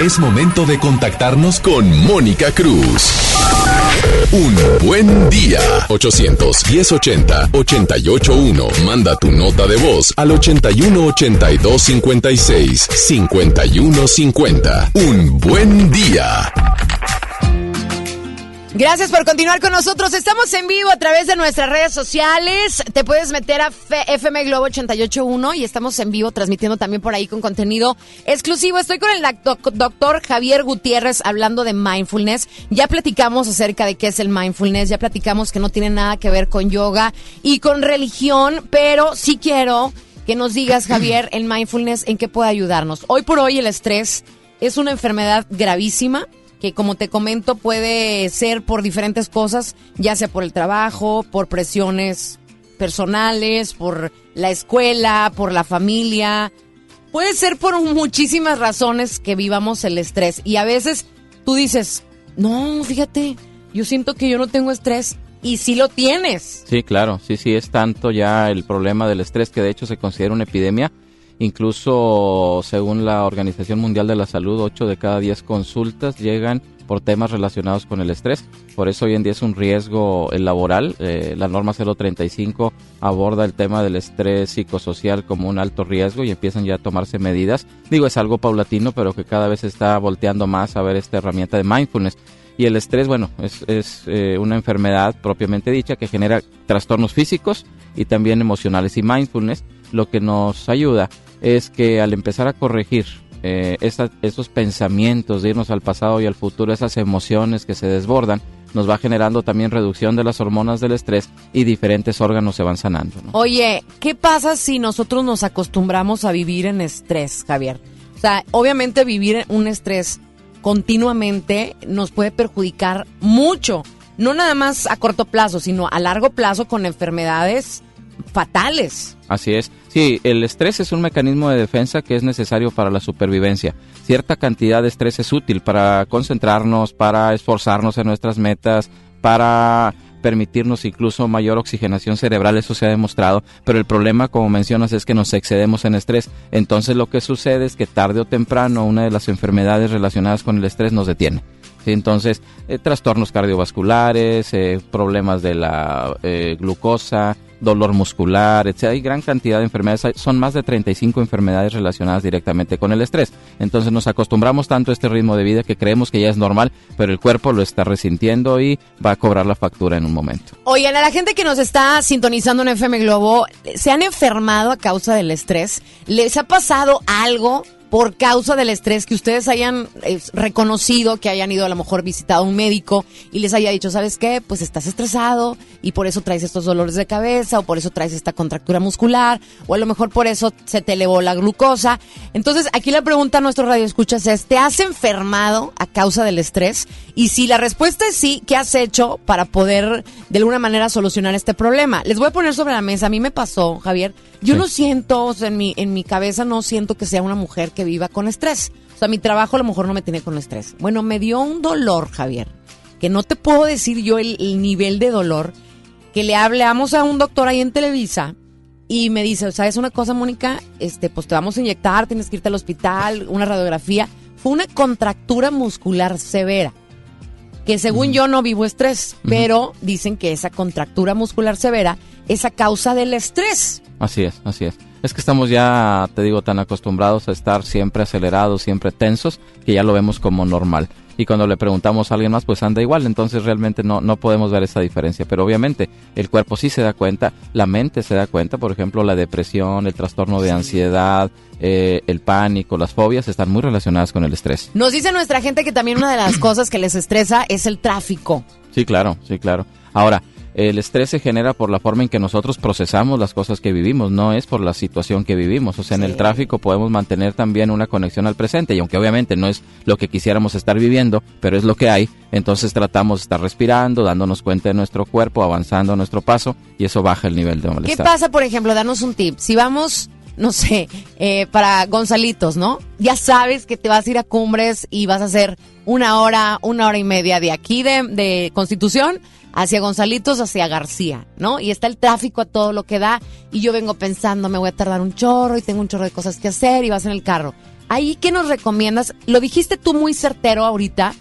S6: Es momento de contactarnos con Mónica Cruz. Un buen día. 800-1080-881. Manda tu nota de voz al 81-82-56-5150. Un buen día.
S2: Gracias por continuar con nosotros. Estamos en vivo a través de nuestras redes sociales. Te puedes meter a FM Globo 881 y estamos en vivo transmitiendo también por ahí con contenido exclusivo. Estoy con el doc- doctor Javier Gutiérrez hablando de mindfulness. Ya platicamos acerca de qué es el mindfulness, ya platicamos que no tiene nada que ver con yoga y con religión, pero sí quiero que nos digas, Javier, el mindfulness en qué puede ayudarnos. Hoy por hoy el estrés es una enfermedad gravísima que como te comento puede ser por diferentes cosas, ya sea por el trabajo, por presiones personales, por la escuela, por la familia. Puede ser por muchísimas razones que vivamos el estrés. Y a veces tú dices, no, fíjate, yo siento que yo no tengo estrés y sí lo tienes.
S5: Sí, claro, sí, sí, es tanto ya el problema del estrés que de hecho se considera una epidemia. Incluso según la Organización Mundial de la Salud, 8 de cada 10 consultas llegan por temas relacionados con el estrés. Por eso hoy en día es un riesgo laboral. Eh, la norma 035 aborda el tema del estrés psicosocial como un alto riesgo y empiezan ya a tomarse medidas. Digo, es algo paulatino, pero que cada vez está volteando más a ver esta herramienta de mindfulness. Y el estrés, bueno, es, es eh, una enfermedad propiamente dicha que genera trastornos físicos y también emocionales. Y mindfulness lo que nos ayuda es que al empezar a corregir eh, esa- esos pensamientos de irnos al pasado y al futuro, esas emociones que se desbordan, nos va generando también reducción de las hormonas del estrés y diferentes órganos se van sanando. ¿no?
S2: Oye, ¿qué pasa si nosotros nos acostumbramos a vivir en estrés, Javier? O sea, obviamente vivir un estrés continuamente nos puede perjudicar mucho. No nada más a corto plazo, sino a largo plazo con enfermedades fatales.
S5: Así es. Sí, el estrés es un mecanismo de defensa que es necesario para la supervivencia. Cierta cantidad de estrés es útil para concentrarnos, para esforzarnos en nuestras metas, para permitirnos incluso mayor oxigenación cerebral, eso se ha demostrado, pero el problema, como mencionas, es que nos excedemos en estrés. Entonces lo que sucede es que tarde o temprano una de las enfermedades relacionadas con el estrés nos detiene. Entonces, eh, trastornos cardiovasculares, eh, problemas de la eh, glucosa, dolor muscular, etc. Hay gran cantidad de enfermedades, son más de 35 enfermedades relacionadas directamente con el estrés. Entonces nos acostumbramos tanto a este ritmo de vida que creemos que ya es normal, pero el cuerpo lo está resintiendo y va a cobrar la factura en un momento.
S2: Oigan, a la gente que nos está sintonizando en FM Globo, ¿se han enfermado a causa del estrés? ¿Les ha pasado algo por causa del estrés que ustedes hayan eh, reconocido, que hayan ido a lo mejor visitado a un médico y les haya dicho, ¿sabes qué? Pues estás estresado y por eso traes estos dolores de cabeza o por eso traes esta contractura muscular o a lo mejor por eso se te elevó la glucosa. Entonces, aquí la pregunta a nuestro radio escuchas es, ¿te has enfermado a causa del estrés? Y si la respuesta es sí, ¿qué has hecho para poder de alguna manera solucionar este problema? Les voy a poner sobre la mesa, a mí me pasó, Javier, yo
S5: Sí.
S2: no siento, o sea, en mi, en mi cabeza no siento que sea una mujer que viva con estrés. O sea, mi trabajo a lo mejor no me tiene con estrés. Bueno, me dio un dolor, Javier, que no te puedo decir yo el, el nivel de dolor, que le hablamos a un doctor ahí en Televisa y me dice, ¿sabes una cosa, Mónica? Este, pues te vamos a inyectar, tienes que irte al hospital, una radiografía. Fue una contractura muscular severa que según yo no vivo estrés, pero dicen que esa contractura muscular severa es a causa del estrés.
S5: Así es, así es. Es que estamos ya, te digo, tan acostumbrados a estar siempre acelerados, siempre tensos, que ya lo vemos como normal. Y cuando le preguntamos a alguien más, pues anda igual. Entonces realmente no, no podemos ver esa diferencia. Pero obviamente el cuerpo sí se da cuenta, la mente se da cuenta. Por ejemplo, la depresión, el trastorno de ansiedad, eh, el pánico, las fobias están muy relacionadas con el estrés.
S2: Nos dice nuestra gente que también una de las cosas que les estresa es el tráfico.
S5: Sí, claro, sí, claro. Ahora, el estrés se genera por la forma en que nosotros procesamos las cosas que vivimos, no es por la situación que vivimos. O sea, en el tráfico podemos mantener también una conexión al presente y aunque obviamente no es lo que quisiéramos estar viviendo, pero es lo que hay, entonces tratamos de estar respirando, dándonos cuenta de nuestro cuerpo, avanzando a nuestro paso y eso baja el nivel de
S2: ¿Qué
S5: malestar.
S2: pasa, por ejemplo? Danos un tip. Si vamos, no sé, eh, para Gonzalitos, ¿no? Ya sabes que te vas a ir a Cumbres y vas a hacer una hora, una hora y media de aquí de, de Constitución hacia Gonzalitos, hacia García, ¿no? Y está el tráfico a todo lo que da y yo vengo pensando, me voy a tardar un chorro y tengo un chorro de cosas que hacer y vas en el carro. Ahí, ¿qué nos recomiendas? Lo dijiste tú muy certero ahorita,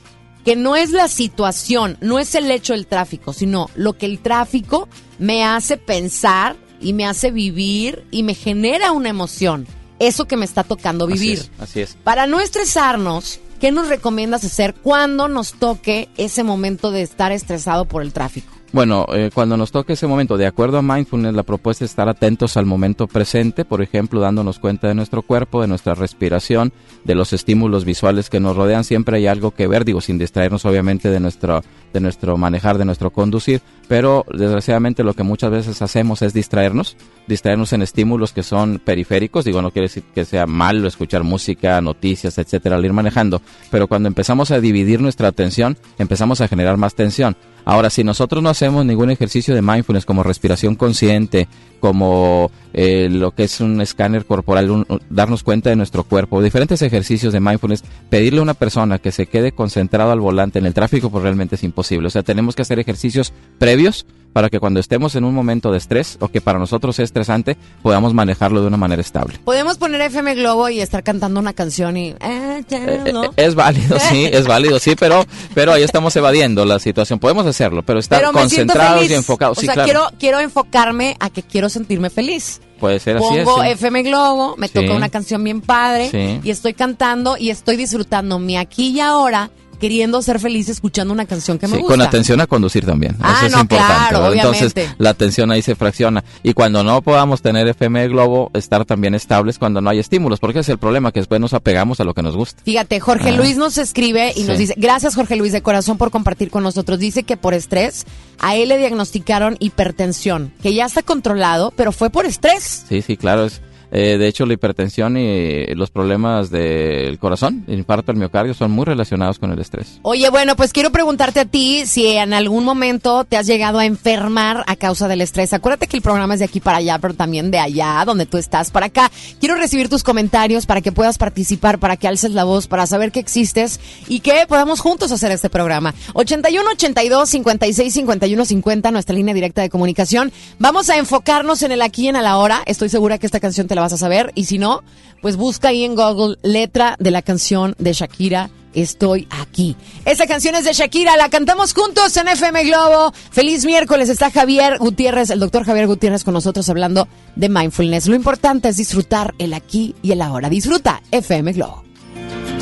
S2: que no es la situación, no es el hecho del tráfico, sino lo que el tráfico me hace pensar y me hace vivir y me genera una emoción. Eso que me está tocando
S5: Así
S2: vivir.
S5: es, Así es.
S2: Para no estresarnos, ¿qué nos recomiendas hacer cuando nos toque ese momento de estar estresado por el tráfico?
S5: Bueno, eh, cuando nos toque ese momento, de acuerdo a mindfulness, la propuesta es estar atentos al momento presente, por ejemplo, dándonos cuenta de nuestro cuerpo, de nuestra respiración, de los estímulos visuales que nos rodean. Siempre hay algo que ver, digo, sin distraernos obviamente de nuestro, de nuestro manejar, de nuestro conducir, pero desgraciadamente lo que muchas veces hacemos es distraernos, distraernos en estímulos que son periféricos, digo, no quiere decir que sea malo escuchar música, noticias, etcétera, al ir manejando, pero cuando empezamos a dividir nuestra atención, empezamos a generar más tensión. Ahora, si nosotros no hacemos ningún ejercicio de mindfulness como respiración consciente, como eh, lo que es un escáner corporal, un- un- darnos cuenta de nuestro cuerpo, diferentes ejercicios de mindfulness, pedirle a una persona que se quede concentrado al volante en el tráfico, pues realmente es imposible. O sea, tenemos que hacer ejercicios previos para que cuando estemos en un momento de estrés o que para nosotros es estresante, podamos manejarlo de una manera estable.
S2: Podemos poner FM Globo y estar cantando una canción y... eh, ya,
S5: Eh,
S2: ¿no?
S5: eh, Es válido, sí, es válido, sí, pero, pero ahí estamos evadiendo la situación. Podemos hacerlo, pero estar
S2: Pero
S5: concentrados y enfocados.
S2: O
S5: sí,
S2: sea,
S5: claro.
S2: quiero, quiero enfocarme a que quiero sentirme feliz.
S5: Puede ser así.
S2: Pongo
S5: sí.
S2: FM Globo, me
S5: Sí.
S2: toca una canción bien padre
S5: Sí.
S2: y estoy cantando y estoy disfrutando mi aquí y ahora queriendo ser feliz escuchando una canción que me
S5: Sí,
S2: gusta.
S5: con atención a conducir también.
S2: Ah,
S5: Eso es
S2: no,
S5: importante. Entonces, la atención ahí se fracciona. Y cuando no podamos tener FM Globo, estar también estables cuando no hay estímulos, porque es el problema, que después nos apegamos a lo que nos gusta.
S2: Fíjate, Jorge
S5: Ah.
S2: Luis nos escribe y nos dice, gracias Jorge Luis de corazón por compartir con nosotros. Dice que por estrés a él le diagnosticaron hipertensión, que ya está controlado, pero fue por estrés.
S5: Sí, sí, claro. Es, eh, de hecho, la hipertensión y los problemas del corazón, el infarto al miocardio, son muy relacionados con el estrés.
S2: Oye, bueno, pues quiero preguntarte a ti si en algún momento te has llegado a enfermar a causa del estrés. Acuérdate que el programa es de aquí para allá, pero también de allá, donde tú estás, para acá. Quiero recibir tus comentarios para que puedas participar, para que alces la voz, para saber que existes y que podamos juntos hacer este programa. 81 82 56 51 50, nuestra línea directa de comunicación. Vamos a enfocarnos en el aquí y en el ahora. Estoy segura que esta canción te la vas a saber y si no, pues busca ahí en Google letra de la canción de Shakira. Estoy aquí. Esa canción es de Shakira, la cantamos juntos en FM Globo. Feliz miércoles, está Javier Gutiérrez, el doctor Javier Gutiérrez con nosotros hablando de mindfulness. Lo importante es disfrutar el aquí y el ahora. Disfruta FM Globo.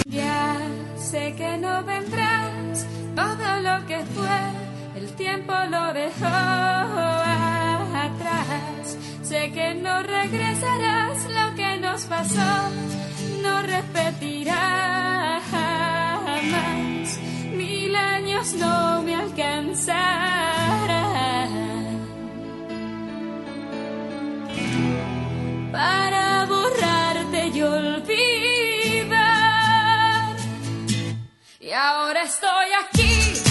S28: Ya sé que no vendrás, todo lo que fue, el tiempo lo dejó atrás. Sé que no pasó no repetirá jamás. Mil años no me alcanzarán para borrarte y olvidar. Y ahora estoy aquí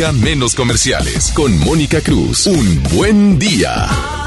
S6: menos comerciales. Con Mónica Cruz. Un buen día.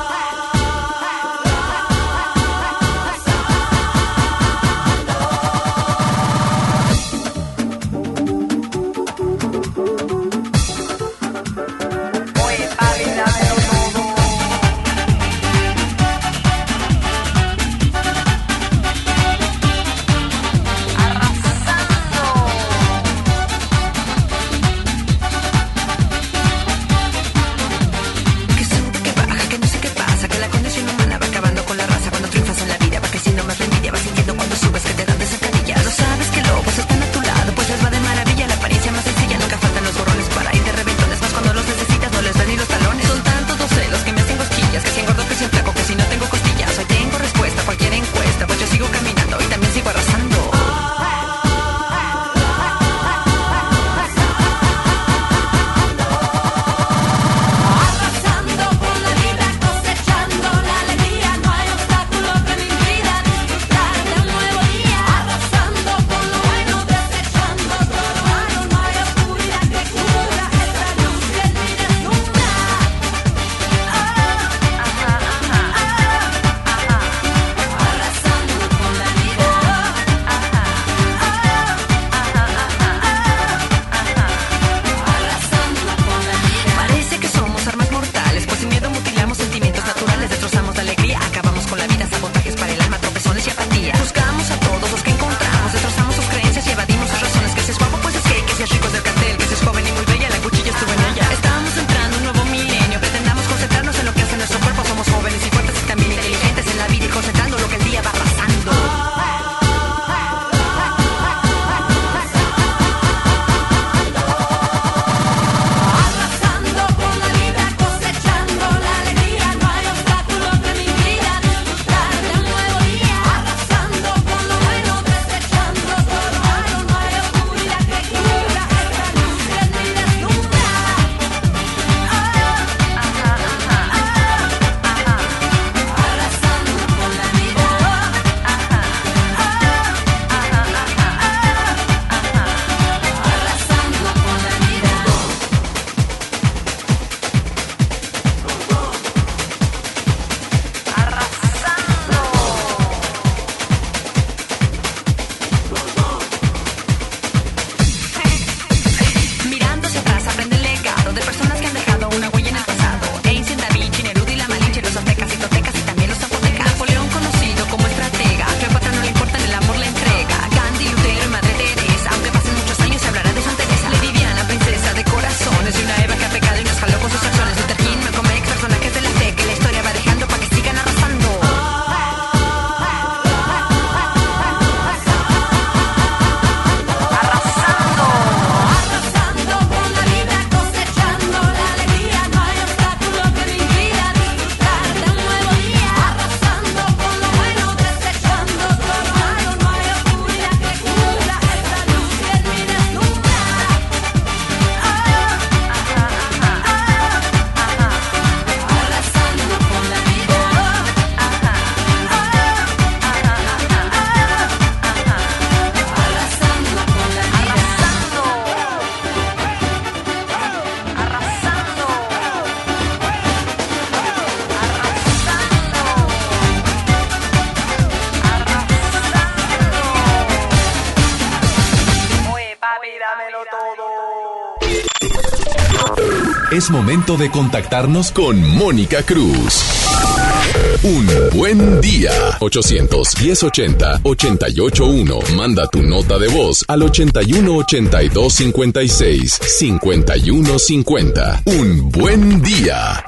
S6: Es momento de contactarnos con Mónica Cruz. Un buen día. 810-80-881. Manda tu nota de voz al 81-82-56-5150. Un buen día.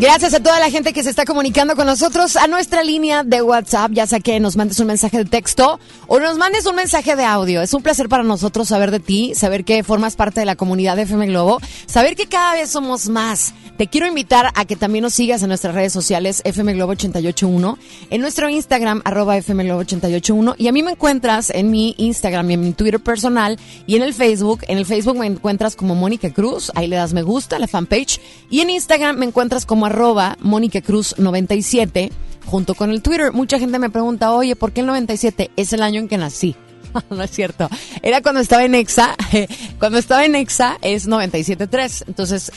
S2: Gracias a toda la gente que se está comunicando con nosotros a nuestra línea de WhatsApp, ya sea que nos mandes un mensaje de texto o nos mandes un mensaje de audio. Es un placer para nosotros saber de ti, saber que formas parte de la comunidad de FM Globo, saber que cada vez somos más. Te quiero invitar a que también nos sigas en nuestras redes sociales FM Globo 881, en nuestro Instagram arroba FM Globo 881 y a mí me encuentras en mi Instagram y en mi Twitter personal y en el Facebook. En el Facebook me encuentras como Mónica Cruz, ahí le das me gusta a la fanpage y en Instagram me encuentras como arroba Mónica Cruz 97 junto con el Twitter. Mucha gente me pregunta, oye, ¿por qué el 97? Es el año en que nací. no es cierto. Era cuando estaba en EXA. Cuando estaba en EXA es 97.3. Entonces,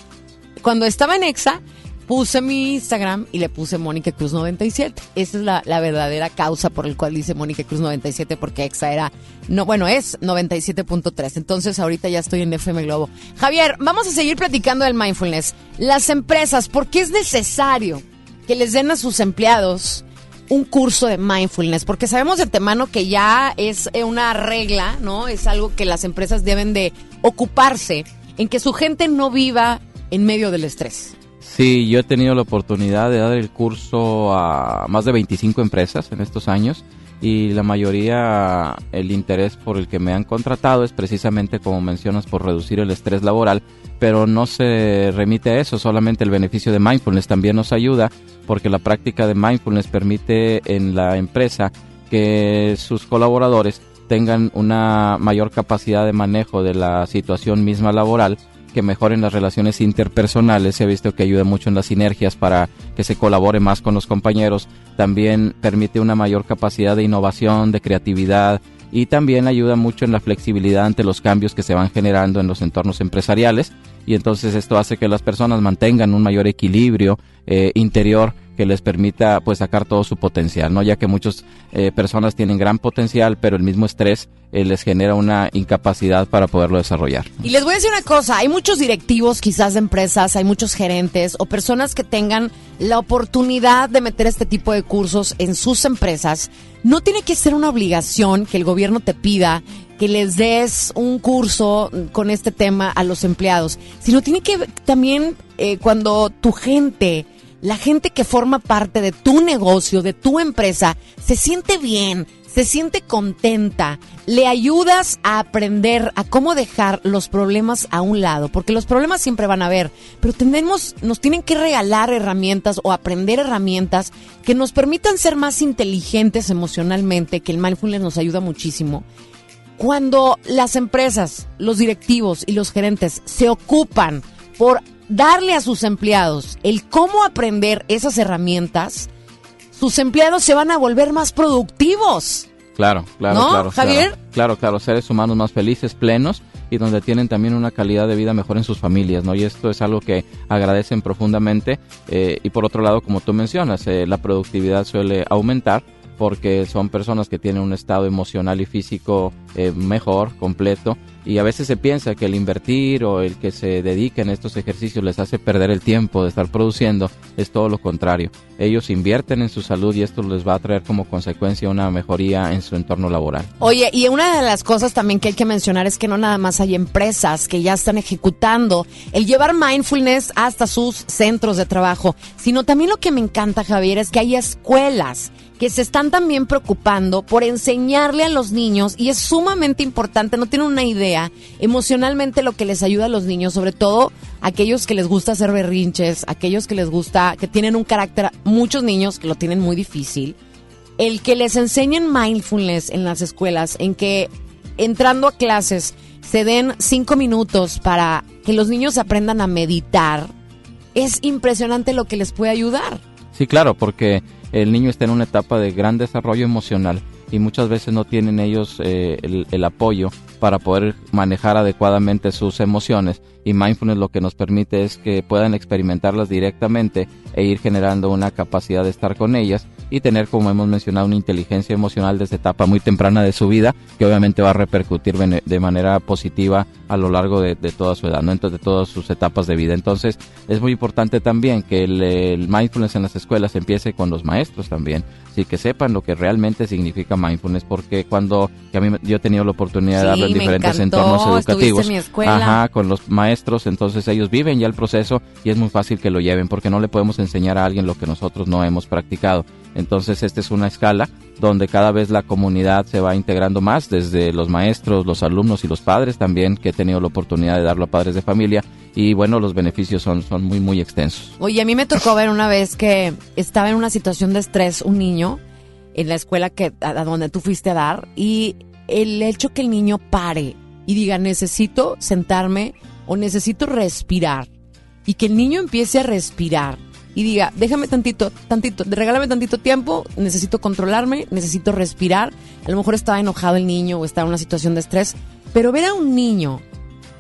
S2: cuando estaba en EXA, puse mi Instagram y le puse Mónica Cruz 97. Esa es la, verdadera causa por el cual dice Mónica Cruz 97, porque EXA era, no, bueno, es 97.3. Entonces ahorita ya estoy en FM Globo. Javier, vamos a seguir platicando del mindfulness. Las empresas, ¿por qué es necesario que les den a sus empleados un curso de mindfulness? Porque sabemos de antemano que ya es eh, una regla, ¿no? Es algo que las empresas deben de ocuparse en que su gente no viva en medio del estrés.
S5: Sí, yo he tenido la oportunidad de dar el curso a más de 25 empresas en estos años y la mayoría el interés por el que me han contratado es precisamente como mencionas por reducir el estrés laboral, pero no se remite a eso, solamente el beneficio de mindfulness también nos ayuda porque la práctica de mindfulness permite en la empresa que sus colaboradores tengan una mayor capacidad de manejo de la situación misma laboral que mejoren las relaciones interpersonales. Se ha visto que ayuda mucho en las sinergias para que se colabore más con los compañeros. También permite una mayor capacidad de innovación, de creatividad y también ayuda mucho en la flexibilidad ante los cambios que se van generando en los entornos empresariales. Y entonces esto hace que las personas mantengan un mayor equilibrio eh, interior que les permita pues sacar todo su potencial, ¿no? Ya que muchas eh, personas tienen gran potencial, pero el mismo estrés eh, les genera una incapacidad para poderlo desarrollar.
S2: Y les voy a decir una cosa, hay muchos directivos quizás de empresas, hay muchos gerentes o personas que tengan la oportunidad de meter este tipo de cursos en sus empresas. No tiene que ser una obligación que el gobierno te pida que les des un curso con este tema a los empleados, sino tiene que también eh, cuando tu gente la gente que forma parte de tu negocio, de tu empresa, se siente bien, se siente contenta, le ayudas a aprender a cómo dejar los problemas a un lado, porque los problemas siempre van a haber, pero tenemos, nos tienen que regalar herramientas o aprender herramientas que nos permitan ser más inteligentes emocionalmente, que el mindfulness nos ayuda muchísimo. Cuando las empresas, los directivos y los gerentes se ocupan por darle a sus empleados el cómo aprender esas herramientas, sus empleados se van a volver más productivos.
S5: Claro, claro,
S2: ¿No,
S5: claro.
S2: Javier?
S5: Claro, claro, claro, seres humanos más felices, plenos y donde tienen también una calidad de vida mejor en sus familias, ¿no? Y esto es algo que agradecen profundamente. eh, y por otro lado, como tú mencionas, eh, la productividad suele aumentar porque son personas que tienen un estado emocional y físico eh, mejor, completo, y a veces se piensa que el invertir o el que se dediquen a estos ejercicios les hace perder el tiempo de estar produciendo, es todo lo contrario. Ellos invierten en su salud y esto les va a traer como consecuencia una mejoría en su entorno laboral.
S2: Oye, y una de las cosas también que hay que mencionar es que no nada más hay empresas que ya están ejecutando el llevar mindfulness hasta sus centros de trabajo, sino también lo que me encanta, Javier, es que hay escuelas que se están también preocupando por enseñarle a los niños y es sumamente importante, no tienen una idea emocionalmente lo que les ayuda a los niños, sobre todo aquellos que les gusta hacer berrinches, aquellos que les gusta, que tienen un carácter, muchos niños que lo tienen muy difícil, el que les enseñen mindfulness en las escuelas, en que entrando a clases se den cinco minutos para que los niños aprendan a meditar, es impresionante lo que les puede ayudar.
S5: Sí, claro, porque el niño está en una etapa de gran desarrollo emocional y muchas veces no tienen ellos eh, el, el apoyo para poder manejar adecuadamente sus emociones. Y mindfulness lo que nos permite es que puedan experimentarlas directamente e ir generando una capacidad de estar con ellas y tener, como hemos mencionado, una inteligencia emocional desde etapa muy temprana de su vida, que obviamente va a repercutir de manera positiva a lo largo de, de toda su edad, ¿no? Entonces, de todas sus etapas de vida. Entonces, es muy importante también que el, el mindfulness en las escuelas empiece con los maestros también, sí que sepan lo que realmente significa mindfulness, porque cuando que a mí yo he tenido la oportunidad de darlo en diferentes
S2: encantó,
S5: entornos educativos,
S2: en mi escuela.
S5: Ajá, con los maestros, entonces ellos viven ya el proceso y es muy fácil que lo lleven porque no le podemos enseñar a alguien lo que nosotros no hemos practicado. Entonces, esta es una escala donde cada vez la comunidad se va integrando más, desde los maestros, los alumnos y los padres también, que he tenido la oportunidad de darlo a padres de familia. Y bueno, los beneficios son, son muy, muy extensos.
S2: Oye, a mí me tocó ver una vez que estaba en una situación de estrés un niño en la escuela que a, donde tú fuiste a dar y el hecho que el niño pare y diga necesito sentarme o necesito respirar y que el niño empiece a respirar y diga déjame tantito, tantito, regálame tantito tiempo, necesito controlarme, necesito respirar. A lo mejor estaba enojado el niño o estaba en una situación de estrés, pero ver a un niño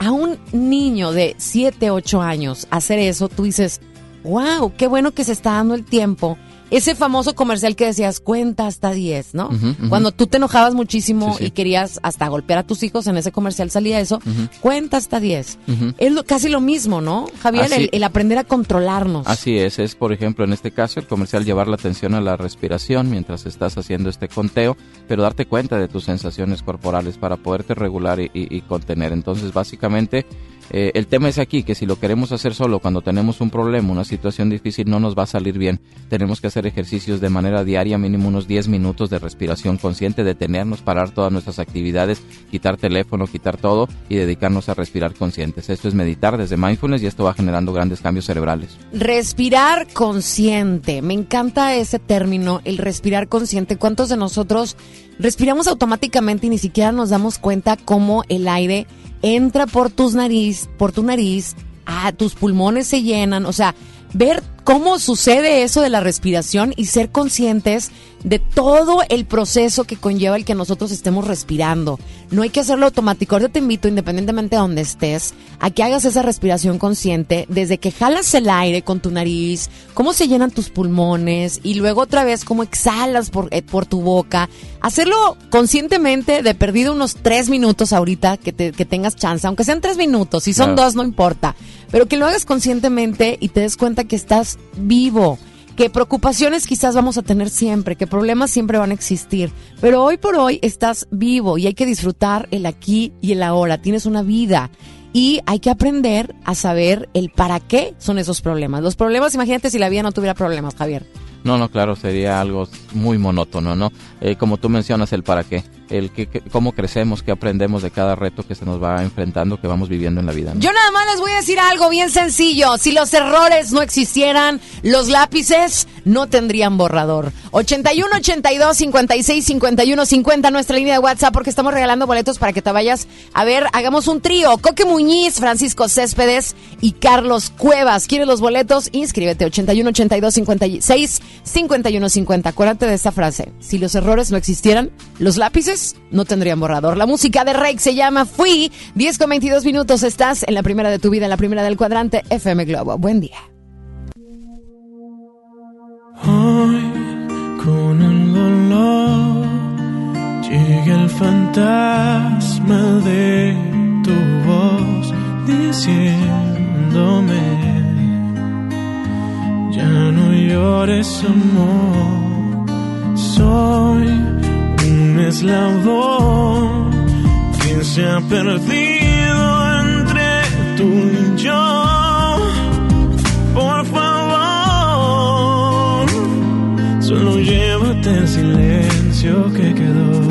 S2: a un niño de 7, 8 años hacer eso, tú dices, wow, qué bueno que se está dando el tiempo. Ese famoso comercial que decías, cuenta hasta 10, ¿no? Cuando tú te enojabas muchísimo
S5: Sí, sí.
S2: y querías hasta golpear a tus hijos, en ese comercial salía eso, cuenta hasta 10.
S5: Ujú.
S2: Es lo- casi lo mismo, ¿no? Javier, el, el aprender a controlarnos.
S5: Así es, es por ejemplo en este caso el comercial llevar la atención a la respiración mientras estás haciendo este conteo, pero darte cuenta de tus sensaciones corporales para poderte regular y, y- y contener. Entonces básicamente eh, el tema es aquí que si lo queremos hacer solo cuando tenemos un problema, una situación difícil, no nos va a salir bien. Tenemos que hacer ejercicios de manera diaria, mínimo unos 10 minutos de respiración consciente, detenernos, parar todas nuestras actividades, quitar teléfono, quitar todo y dedicarnos a respirar conscientes. Esto es meditar desde mindfulness y esto va generando grandes cambios cerebrales.
S2: Respirar consciente. Me encanta ese término, el respirar consciente. ¿Cuántos de nosotros respiramos automáticamente y ni siquiera nos damos cuenta cómo el aire entra por tus nariz, por tu nariz, ah, tus pulmones se llenan, o sea, ver cómo sucede eso de la respiración y ser conscientes de todo el proceso que conlleva el que nosotros estemos respirando. No hay que hacerlo automático. Ahora te invito, independientemente de donde estés, a que hagas esa respiración consciente desde que jalas el aire con tu nariz, cómo se llenan tus pulmones y luego otra vez cómo exhalas por, eh, por tu boca. Hacerlo conscientemente de perdido unos tres minutos ahorita que, te- que tengas chance, aunque sean tres minutos, si son
S5: Claro.
S2: dos no importa, pero que lo hagas conscientemente y te des cuenta que estás vivo que preocupaciones quizás vamos a tener siempre, que problemas siempre van a existir, pero hoy por hoy estás vivo y hay que disfrutar el aquí y el ahora, tienes una vida y hay que aprender a saber el para qué son esos problemas. Los problemas, imagínate si la vida no tuviera problemas, Javier.
S5: No, no, claro, sería algo muy monótono, ¿no? Eh, como tú mencionas, el para qué, el que, cómo crecemos, qué aprendemos de cada reto que se nos va enfrentando, que vamos viviendo en la vida.
S2: Yo nada más les voy a decir algo bien sencillo. Si los errores no existieran, los lápices no tendrían borrador. 81 82 56 51 50 nuestra línea de WhatsApp porque estamos regalando boletos para que te vayas a ver. Hagamos un trío. Coque Muñiz, Francisco Céspedes y Carlos Cuevas. ¿Quieres los boletos? Inscríbete 81 82 56 51 50. Acuérdate de esta frase. Si los errores no existieran, los lápices no tendrían borrador. La música de Rake se llama Fui. 10 con 22 minutos. Estás en la primera de tu vida, en la primera del cuadrante FM Globo. Buen día.
S29: Hoy con el dolor llega el fantasma de tu voz diciéndome ya no llores amor soy un eslabón que se ha perdido entre tú y yo por favor Solo llévate el silencio que quedó.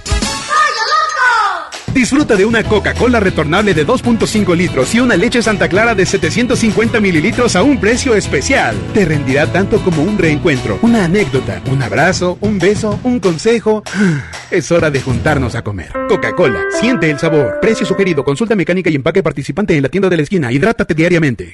S30: Disfruta de una Coca-Cola retornable de 2.5 litros y una leche Santa Clara de 750 mililitros a un precio especial. Te rendirá tanto como un reencuentro, una anécdota, un abrazo, un beso, un consejo. Es hora de juntarnos a comer. Coca-Cola, siente el sabor. Precio sugerido, consulta mecánica y empaque participante en la tienda de la esquina. Hidrátate diariamente.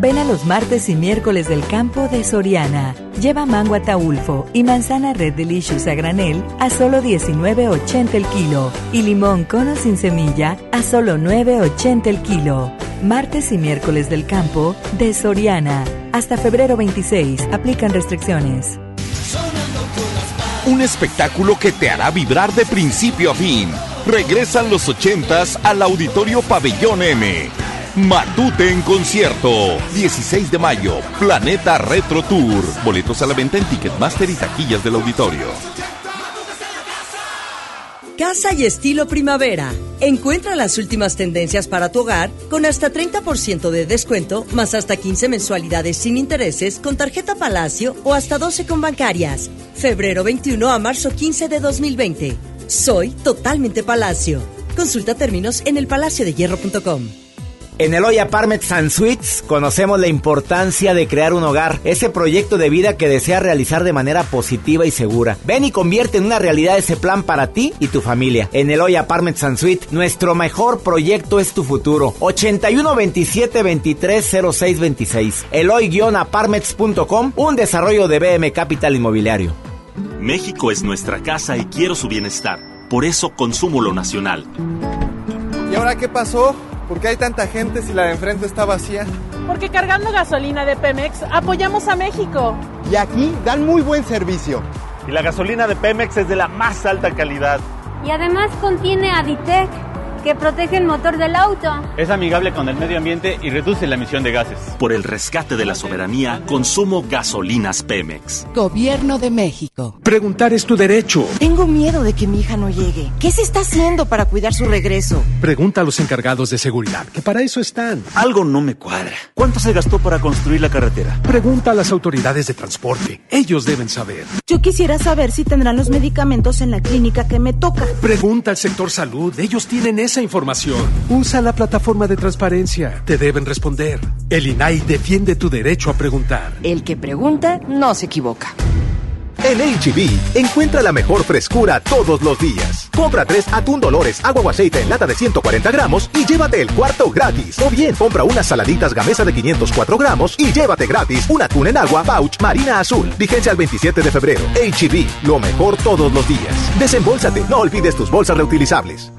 S20: Ven a los martes y miércoles del campo de Soriana. Lleva mango ataulfo y manzana Red Delicious a granel a solo 19.80 el kilo y limón cono sin semilla a solo 9.80 el kilo. Martes y miércoles del campo de Soriana. Hasta febrero 26. Aplican restricciones.
S18: Un espectáculo que te hará vibrar de principio a fin. Regresan los ochentas al Auditorio Pabellón M. Matute en concierto. 16 de mayo. Planeta Retro Tour. Boletos a la venta en Ticketmaster y taquillas del auditorio.
S31: Casa y estilo primavera. Encuentra las últimas tendencias para tu hogar con hasta 30% de descuento, más hasta 15 mensualidades sin intereses con tarjeta Palacio o hasta 12 con bancarias. Febrero 21 a marzo 15 de 2020. Soy totalmente Palacio. Consulta términos en elpalaciodehierro.com.
S32: En Eloy Apartments and Suites conocemos la importancia de crear un hogar, ese proyecto de vida que deseas realizar de manera positiva y segura. Ven y convierte en una realidad ese plan para ti y tu familia. En Eloy Apartments and Suites, nuestro mejor proyecto es tu futuro. 81 27 23 06 26. Eloy-apartments.com, un desarrollo de BM Capital Inmobiliario.
S33: México es nuestra casa y quiero su bienestar. Por eso consumo lo nacional.
S34: ¿Y ahora qué pasó? ¿Por qué hay tanta gente si la de enfrente está vacía?
S35: Porque cargando gasolina de Pemex apoyamos a México.
S34: Y aquí dan muy buen servicio.
S36: Y la gasolina de Pemex es de la más alta calidad.
S37: Y además contiene Aditec,
S28: porque protege el motor del auto.
S38: Es amigable con el medio ambiente y reduce la emisión de gases.
S33: Por el rescate de la soberanía, consumo gasolinas Pemex.
S14: Gobierno de México.
S39: Preguntar es tu derecho.
S14: Tengo miedo de que mi hija no llegue. ¿Qué se está haciendo para cuidar su regreso?
S39: Pregunta a los encargados de seguridad, que para eso están.
S40: Algo no me cuadra. ¿Cuánto se gastó para construir la carretera?
S39: Pregunta a las autoridades de transporte. Ellos deben saber.
S14: Yo quisiera saber si tendrán los medicamentos en la clínica que me toca.
S39: Pregunta al sector salud. Ellos tienen esa información. Usa la plataforma de transparencia. Te deben responder. El INAI defiende tu derecho a preguntar.
S14: El que pregunta no se equivoca.
S19: En HB, encuentra la mejor frescura todos los días. Compra tres atún Dolores, agua o aceite en lata de 140 gramos y llévate el cuarto gratis. O bien, compra unas saladitas gamesa de 504 gramos y llévate gratis un atún en agua pouch marina azul. Vigencia al 27 de febrero. HB, lo mejor todos los días. Desembolsate, no olvides tus bolsas reutilizables.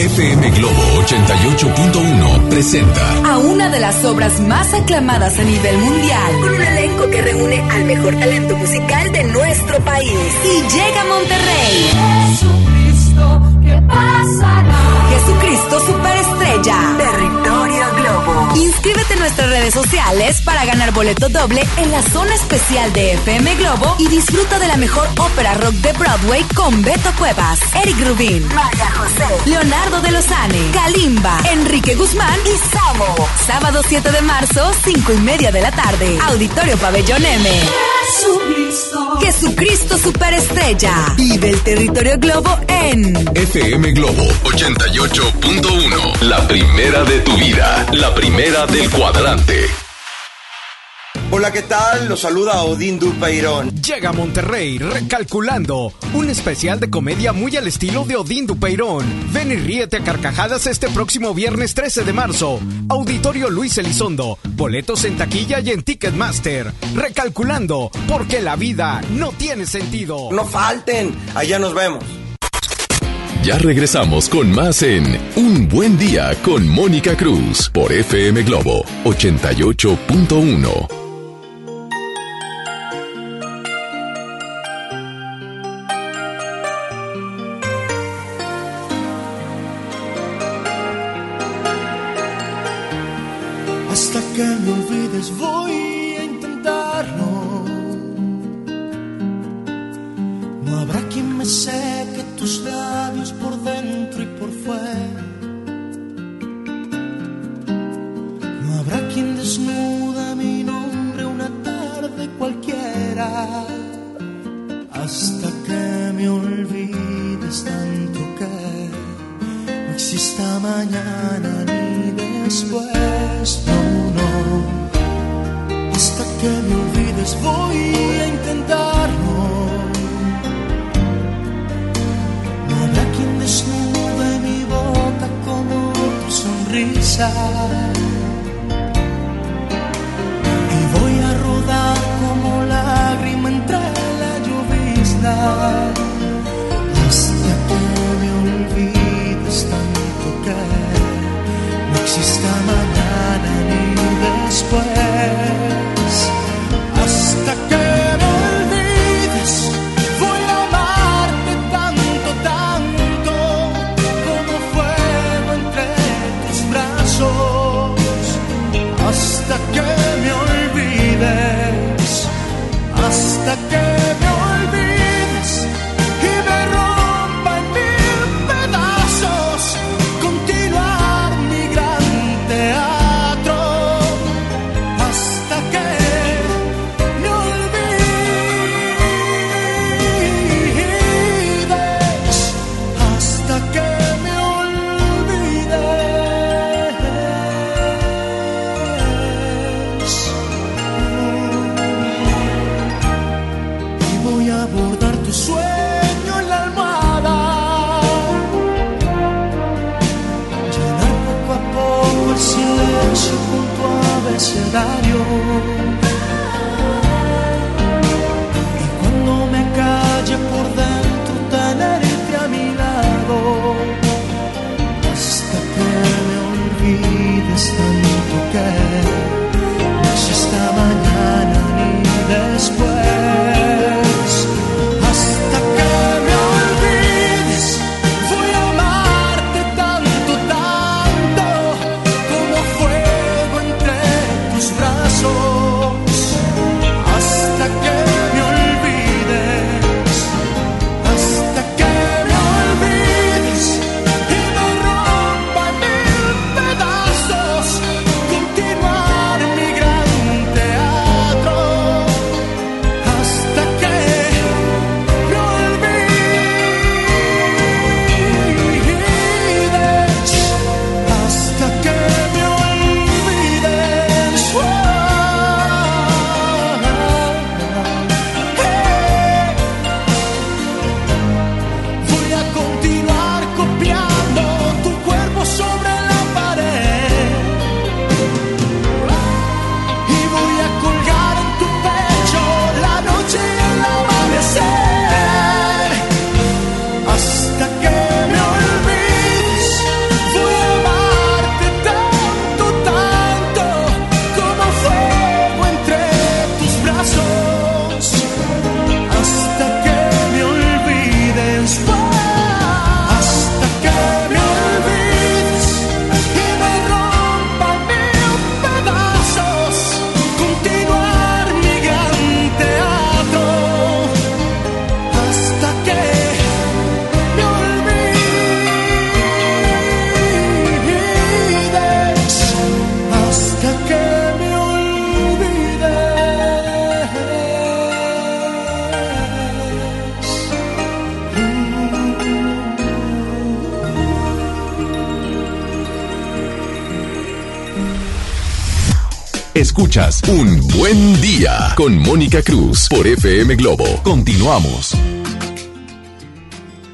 S41: FM Globo 88.1 presenta
S10: a una de las obras más aclamadas a nivel mundial, con un elenco que reúne al mejor talento musical de nuestro país. Y llega a Monterrey. Sociales para ganar boleto doble en la zona especial de FM Globo y disfruta de la mejor ópera rock de Broadway con Beto Cuevas, Eric Rubin, María José, Leonardo de Lozane, Kalimba, Enrique Guzmán y Samo. Sábado 7 de marzo, 5 y media de la tarde. Auditorio Pabellón M.
S42: Jesucristo.
S10: Superestrella. Vive el territorio Globo en
S41: FM Globo 88.1. La primera de tu vida. La primera del cuadrante.
S6: Hola, ¿qué tal? Los saluda Odín Dupeirón.
S30: Llega a Monterrey recalculando un especial de comedia muy al estilo de Odín Dupeirón. Ven y ríete a carcajadas este próximo viernes 13 de marzo. Auditorio Luis Elizondo. Boletos en taquilla y en Ticketmaster. Recalculando, porque la vida no tiene sentido.
S6: No falten, allá nos vemos.
S41: Ya regresamos con más en Un Buen Día con Mónica Cruz por FM Globo 88.1.
S6: side Un Buen Día con Mónica Cruz por FM Globo. Continuamos.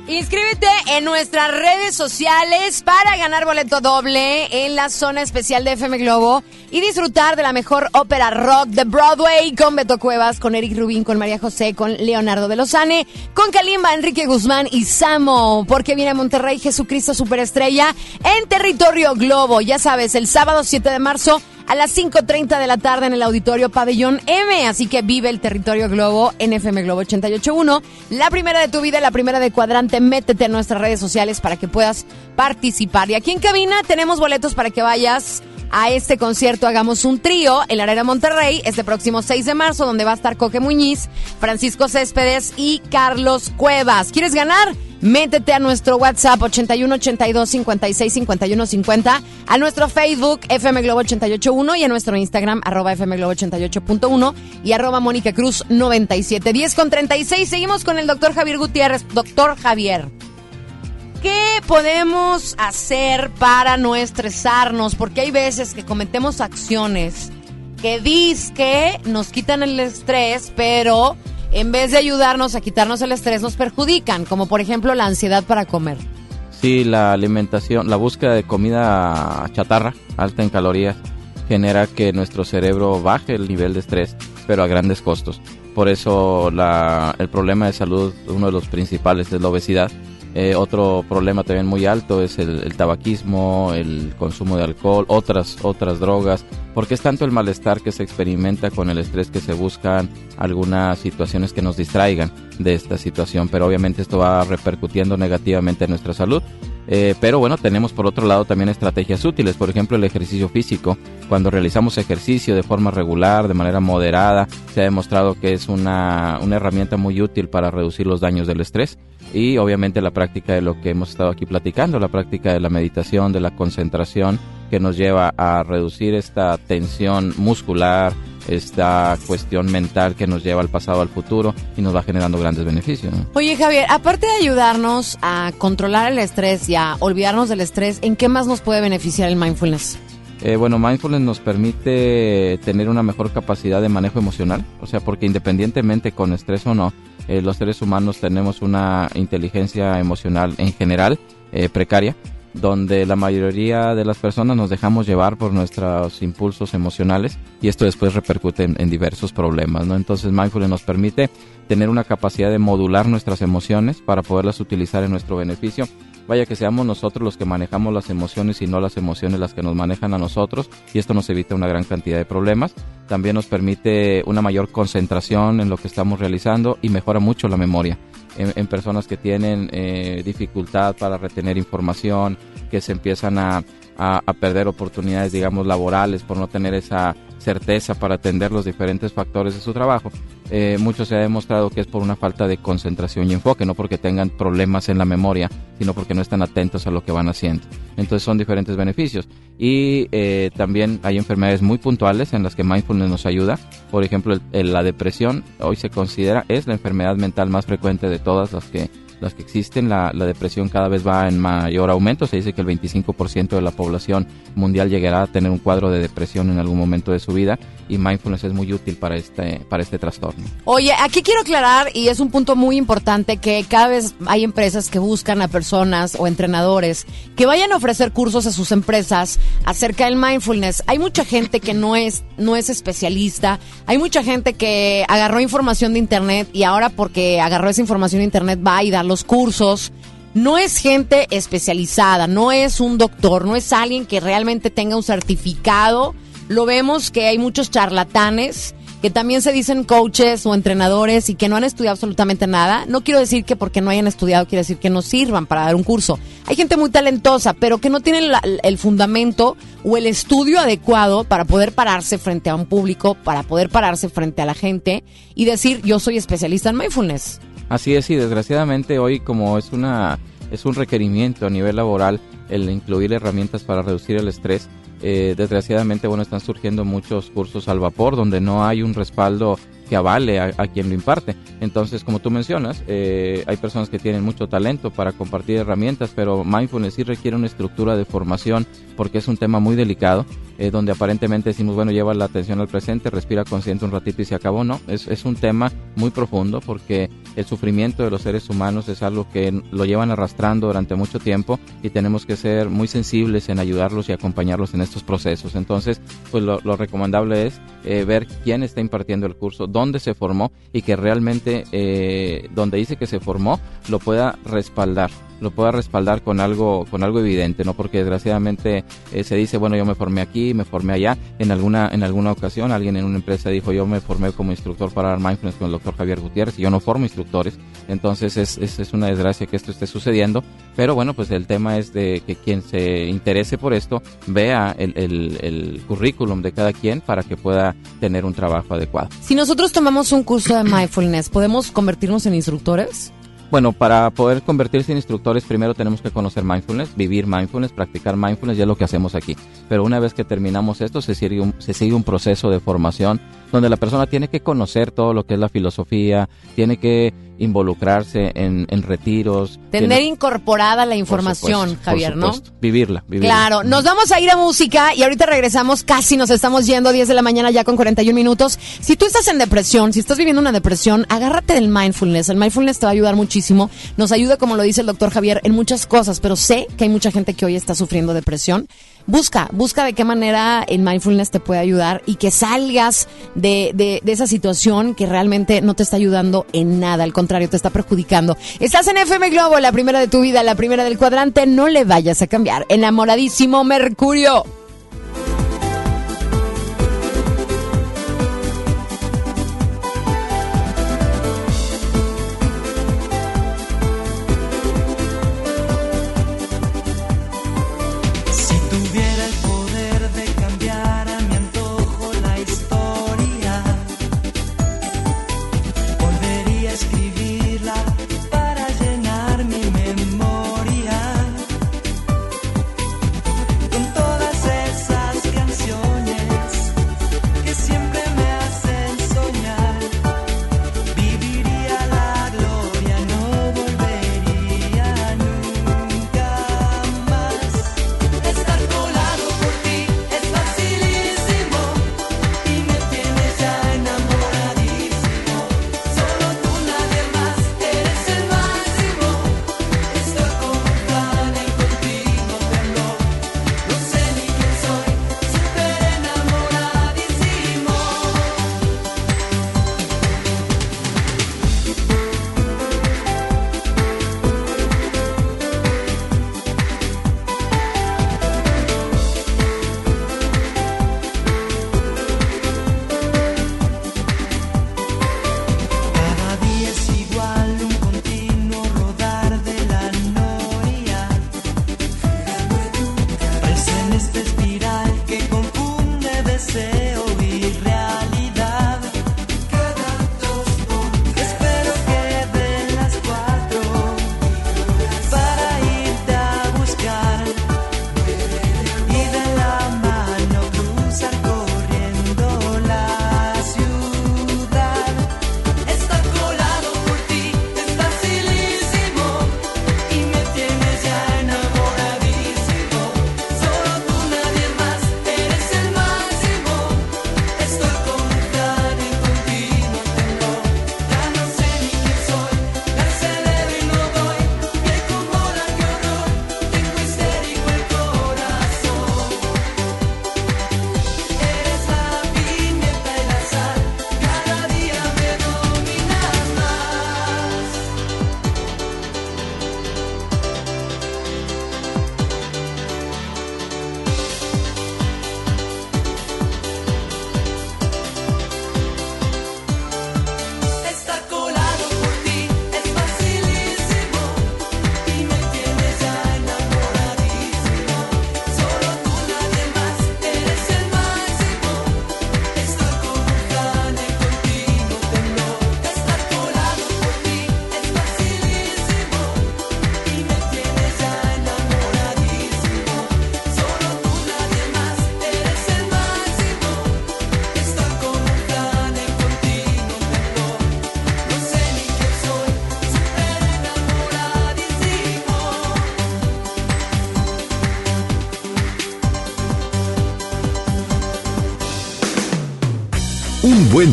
S2: Inscríbete en nuestras redes sociales para ganar boleto doble en la zona especial de FM Globo y disfrutar de la mejor ópera rock de Broadway con Beto Cuevas, con Eric Rubín, con María José, con Leonardo de Lozane, con Kalimba, Enrique Guzmán y Samo, porque viene a Monterrey Jesucristo Superestrella en territorio Globo. Ya sabes, el sábado 7 de marzo a las 5.30 de la tarde en el auditorio Pabellón M. Así que vive el territorio Globo en FM Globo 88.1. La primera de tu vida, la primera de cuadrante. Métete en nuestras redes sociales para que puedas participar. Y aquí en cabina tenemos boletos para que vayas a este concierto Hagamos un trío en la Arena Monterrey este próximo 6 de marzo, donde va a estar Coque Muñiz, Francisco Céspedes y Carlos Cuevas. ¿Quieres ganar? Métete a nuestro WhatsApp 81 82 56 51 50, a nuestro Facebook FM Globo 881 y a nuestro Instagram arroba FM Globo 88.1 y arroba Mónica Cruz 97. 10 con 36. Seguimos con el doctor Javier Gutiérrez. Doctor Javier. ¿Qué podemos hacer para no estresarnos? Porque hay veces que cometemos acciones que que nos quitan el estrés, pero en vez de ayudarnos a quitarnos el estrés, nos perjudican, como por ejemplo la ansiedad para comer.
S5: Sí, la alimentación, la búsqueda de comida chatarra, alta en calorías, genera que nuestro cerebro baje el nivel de estrés, pero a grandes costos. Por eso la, el problema de salud, uno de los principales es la obesidad eh, otro problema también muy alto es el, tabaquismo, el consumo de alcohol, otras, otras drogas, porque es tanto el malestar que se experimenta con el estrés que se buscan algunas situaciones que nos distraigan de esta situación, pero obviamente esto va repercutiendo negativamente en nuestra salud. Eh, pero bueno, tenemos por otro lado también estrategias útiles, por ejemplo el ejercicio físico. Cuando realizamos ejercicio de forma regular, de manera moderada, se ha demostrado que es una, una herramienta muy útil para reducir los daños del estrés y obviamente la práctica de lo que hemos estado aquí platicando, la práctica de la meditación, de la concentración, que nos lleva a reducir esta tensión muscular, esta cuestión mental que nos lleva al pasado al futuro y nos va generando grandes beneficios.
S2: Oye Javier, aparte de ayudarnos a controlar el estrés y a olvidarnos del estrés, ¿en qué más nos puede beneficiar el mindfulness?
S5: Eh, bueno, mindfulness nos permite tener una mejor capacidad de manejo emocional, o sea, porque independientemente con estrés o no, eh, los seres humanos tenemos una inteligencia emocional en general eh, precaria, donde la mayoría de las personas nos dejamos llevar por nuestros impulsos emocionales y esto después repercute en, diversos problemas, ¿no? Entonces mindfulness nos permite tener una capacidad de modular nuestras emociones para poderlas utilizar en nuestro beneficio vaya que seamos nosotros los que manejamos las emociones y no las emociones las que nos manejan a nosotros y esto nos evita una gran cantidad de problemas. También nos permite una mayor concentración en lo que estamos realizando y mejora mucho la memoria en, personas que tienen eh, dificultad para retener información, que se empiezan a, a perder oportunidades, digamos, laborales por no tener esa certeza para atender los diferentes factores de su trabajo. Eh, mucho se ha demostrado que es por una falta de concentración y enfoque, no porque tengan problemas en la memoria, sino porque no están atentos a lo que van haciendo. Entonces son diferentes beneficios. Y eh, también hay enfermedades muy puntuales en las que mindfulness nos ayuda. Por ejemplo, la depresión hoy se considera es la enfermedad mental más frecuente de todas las que las que existen, la, depresión cada vez va en mayor aumento. Se dice que el 25% de la población mundial llegará a tener un cuadro de depresión en algún momento de su vida y mindfulness es muy útil para este, para este trastorno.
S2: Oye, aquí quiero aclarar, y es un punto muy importante, que cada vez hay empresas que buscan a personas o entrenadores que vayan a ofrecer cursos a sus empresas acerca del mindfulness. Hay mucha gente que no es, no es especialista, hay mucha gente que agarró información de internet y ahora porque agarró esa información de internet va y da los cursos. No es gente especializada, no es un doctor, no es alguien que realmente tenga un certificado. Lo vemos que hay muchos charlatanes que también se dicen coaches o entrenadores y que no han estudiado absolutamente nada. No quiero decir que porque no hayan estudiado quiere decir que no sirvan para dar un curso. Hay gente muy talentosa, pero que no tienen el fundamento o el estudio adecuado para poder pararse frente a un público, para poder pararse frente a la gente y decir yo soy especialista en mindfulness.
S5: Así es, y desgraciadamente hoy como es una es un requerimiento a nivel laboral el incluir herramientas para reducir el estrés. Eh, desgraciadamente, bueno, están surgiendo muchos cursos al vapor donde no hay un respaldo que avale a, quien lo imparte. Entonces, como tú mencionas, eh, hay personas que tienen mucho talento para compartir herramientas, pero mindfulness sí requiere una estructura de formación porque es un tema muy delicado, eh, donde aparentemente decimos, bueno, lleva la atención al presente, respira consciente un ratito y se acabó. No, es, es un tema muy profundo porque el sufrimiento de los seres humanos es algo que lo llevan arrastrando durante mucho tiempo y tenemos que ser muy sensibles en ayudarlos y acompañarlos en estos procesos. Entonces, pues lo, lo recomendable es eh, ver quién está impartiendo el curso, dónde se formó y que realmente eh, donde dice que se formó lo pueda respaldar lo pueda respaldar con algo con algo evidente no porque desgraciadamente eh, se dice bueno yo me formé aquí me formé allá en alguna en alguna ocasión alguien en una empresa dijo yo me formé como instructor para mindfulness con el doctor Javier Gutiérrez y yo no formo instructores entonces es, es, es una desgracia que esto esté sucediendo. Pero bueno pues el tema es de que quien se interese por esto vea el, el, el currículum de cada quien para que pueda tener un trabajo adecuado.
S2: Si nosotros tomamos un curso de mindfulness, ¿podemos convertirnos en instructores?
S5: Bueno, para poder convertirse en instructores primero tenemos que conocer mindfulness, vivir mindfulness, practicar mindfulness, ya es lo que hacemos aquí. Pero una vez que terminamos esto, se sigue un, se sigue un proceso de formación donde la persona tiene que conocer todo lo que es la filosofía, tiene que involucrarse en, en retiros.
S2: Tener incorporada la información,
S5: supuesto,
S2: Javier, ¿no?
S5: Vivirla, vivirla.
S2: Claro, nos vamos a ir a música y ahorita regresamos, casi nos estamos yendo, 10 de la mañana ya con 41 minutos. Si tú estás en depresión, si estás viviendo una depresión, agárrate del mindfulness. El mindfulness te va a ayudar muchísimo. Nos ayuda, como lo dice el doctor Javier, en muchas cosas, pero sé que hay mucha gente que hoy está sufriendo depresión. Busca, busca de qué manera el mindfulness te puede ayudar y que salgas de, de, de esa situación que realmente no te está ayudando en nada, al contrario, te está perjudicando. Estás en FM Globo, la primera de tu vida, la primera del cuadrante, no le vayas a cambiar. Enamoradísimo Mercurio.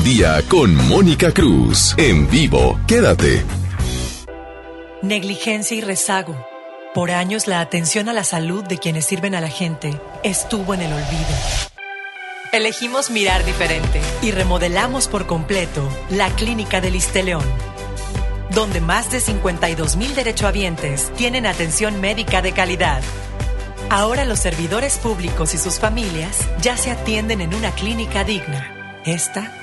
S6: Día con Mónica Cruz. En vivo, quédate.
S9: Negligencia y rezago. Por años la atención a la salud de quienes sirven a la gente estuvo en el olvido. Elegimos mirar diferente y remodelamos por completo la Clínica del León, donde más de 52 mil derechohabientes tienen atención médica de calidad. Ahora los servidores públicos y sus familias ya se atienden en una clínica digna. Esta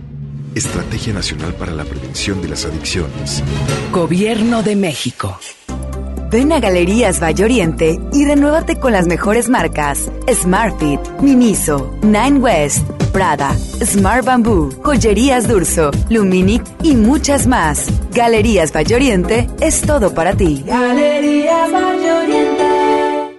S43: Estrategia Nacional para la Prevención de las Adicciones.
S44: Gobierno de México.
S10: Ven a Galerías Valle Oriente y renuévate con las mejores marcas Smartfit, Miniso, Nine West, Prada, Smart Bamboo, Joyerías Durso, Luminic y muchas más. Galerías Valle Oriente es todo para ti.
S11: Galerías Valle Oriente.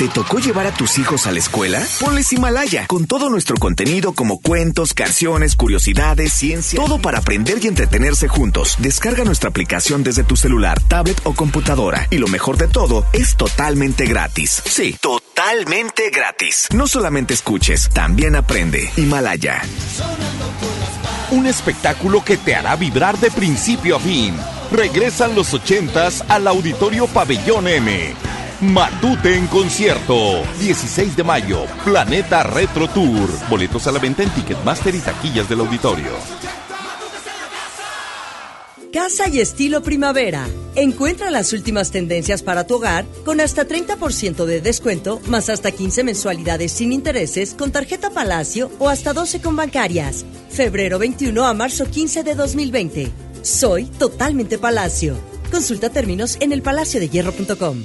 S45: ¿Te tocó llevar a tus hijos a la escuela? Ponles Himalaya, con todo nuestro contenido como cuentos, canciones, curiosidades, ciencia, todo para aprender y entretenerse juntos. Descarga nuestra aplicación desde tu celular, tablet o computadora. Y lo mejor de todo, es totalmente gratis. Sí, totalmente gratis. No solamente escuches, también aprende. Himalaya.
S46: Un espectáculo que te hará vibrar de principio a fin. Regresan los ochentas al Auditorio Pabellón M. Matute en concierto. 16 de mayo. Planeta Retro Tour. Boletos a la venta en Ticketmaster y taquillas del auditorio.
S47: Casa y estilo primavera. Encuentra las últimas tendencias para tu hogar con hasta 30% de descuento, más hasta 15 mensualidades sin intereses con tarjeta Palacio o hasta 12 con bancarias. Febrero 21 a marzo 15 de 2020. Soy totalmente Palacio. Consulta términos en elpalaciodehierro.com.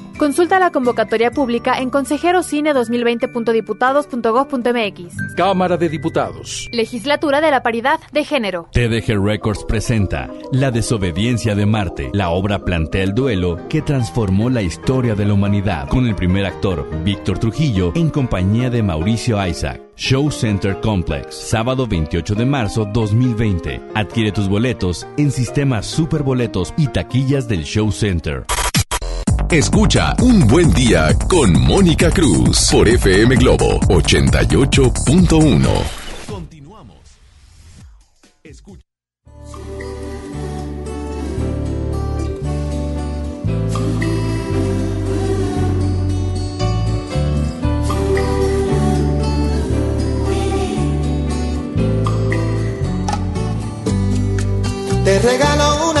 S48: Consulta la convocatoria pública en consejerocine2020.diputados.gov.mx.
S49: Cámara de Diputados.
S48: Legislatura de la Paridad de Género.
S15: TDG Records presenta La desobediencia de Marte. La obra plantea el duelo que transformó la historia de la humanidad. Con el primer actor, Víctor Trujillo, en compañía de Mauricio Isaac. Show Center Complex, sábado 28 de marzo 2020. Adquiere tus boletos en sistemas superboletos y taquillas del Show Center.
S6: Escucha Un Buen Día con Mónica Cruz por FM Globo 88.1.
S46: Continuamos. Escucha.
S16: Te regalo una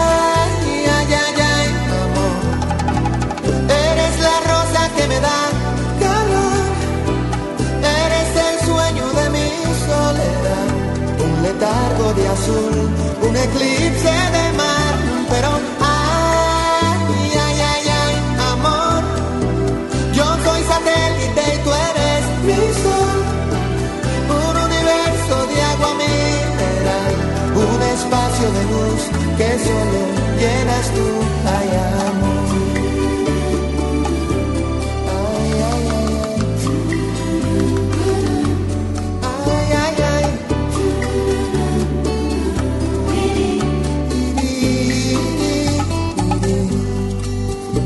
S16: Que me da calor, eres el sueño de mi soledad, un letargo de azul, un eclipse de mar, pero ay, ay, ay, ay, amor, yo soy satélite y tú eres mi sol, un universo de agua mineral, un espacio de luz que solo llenas tú.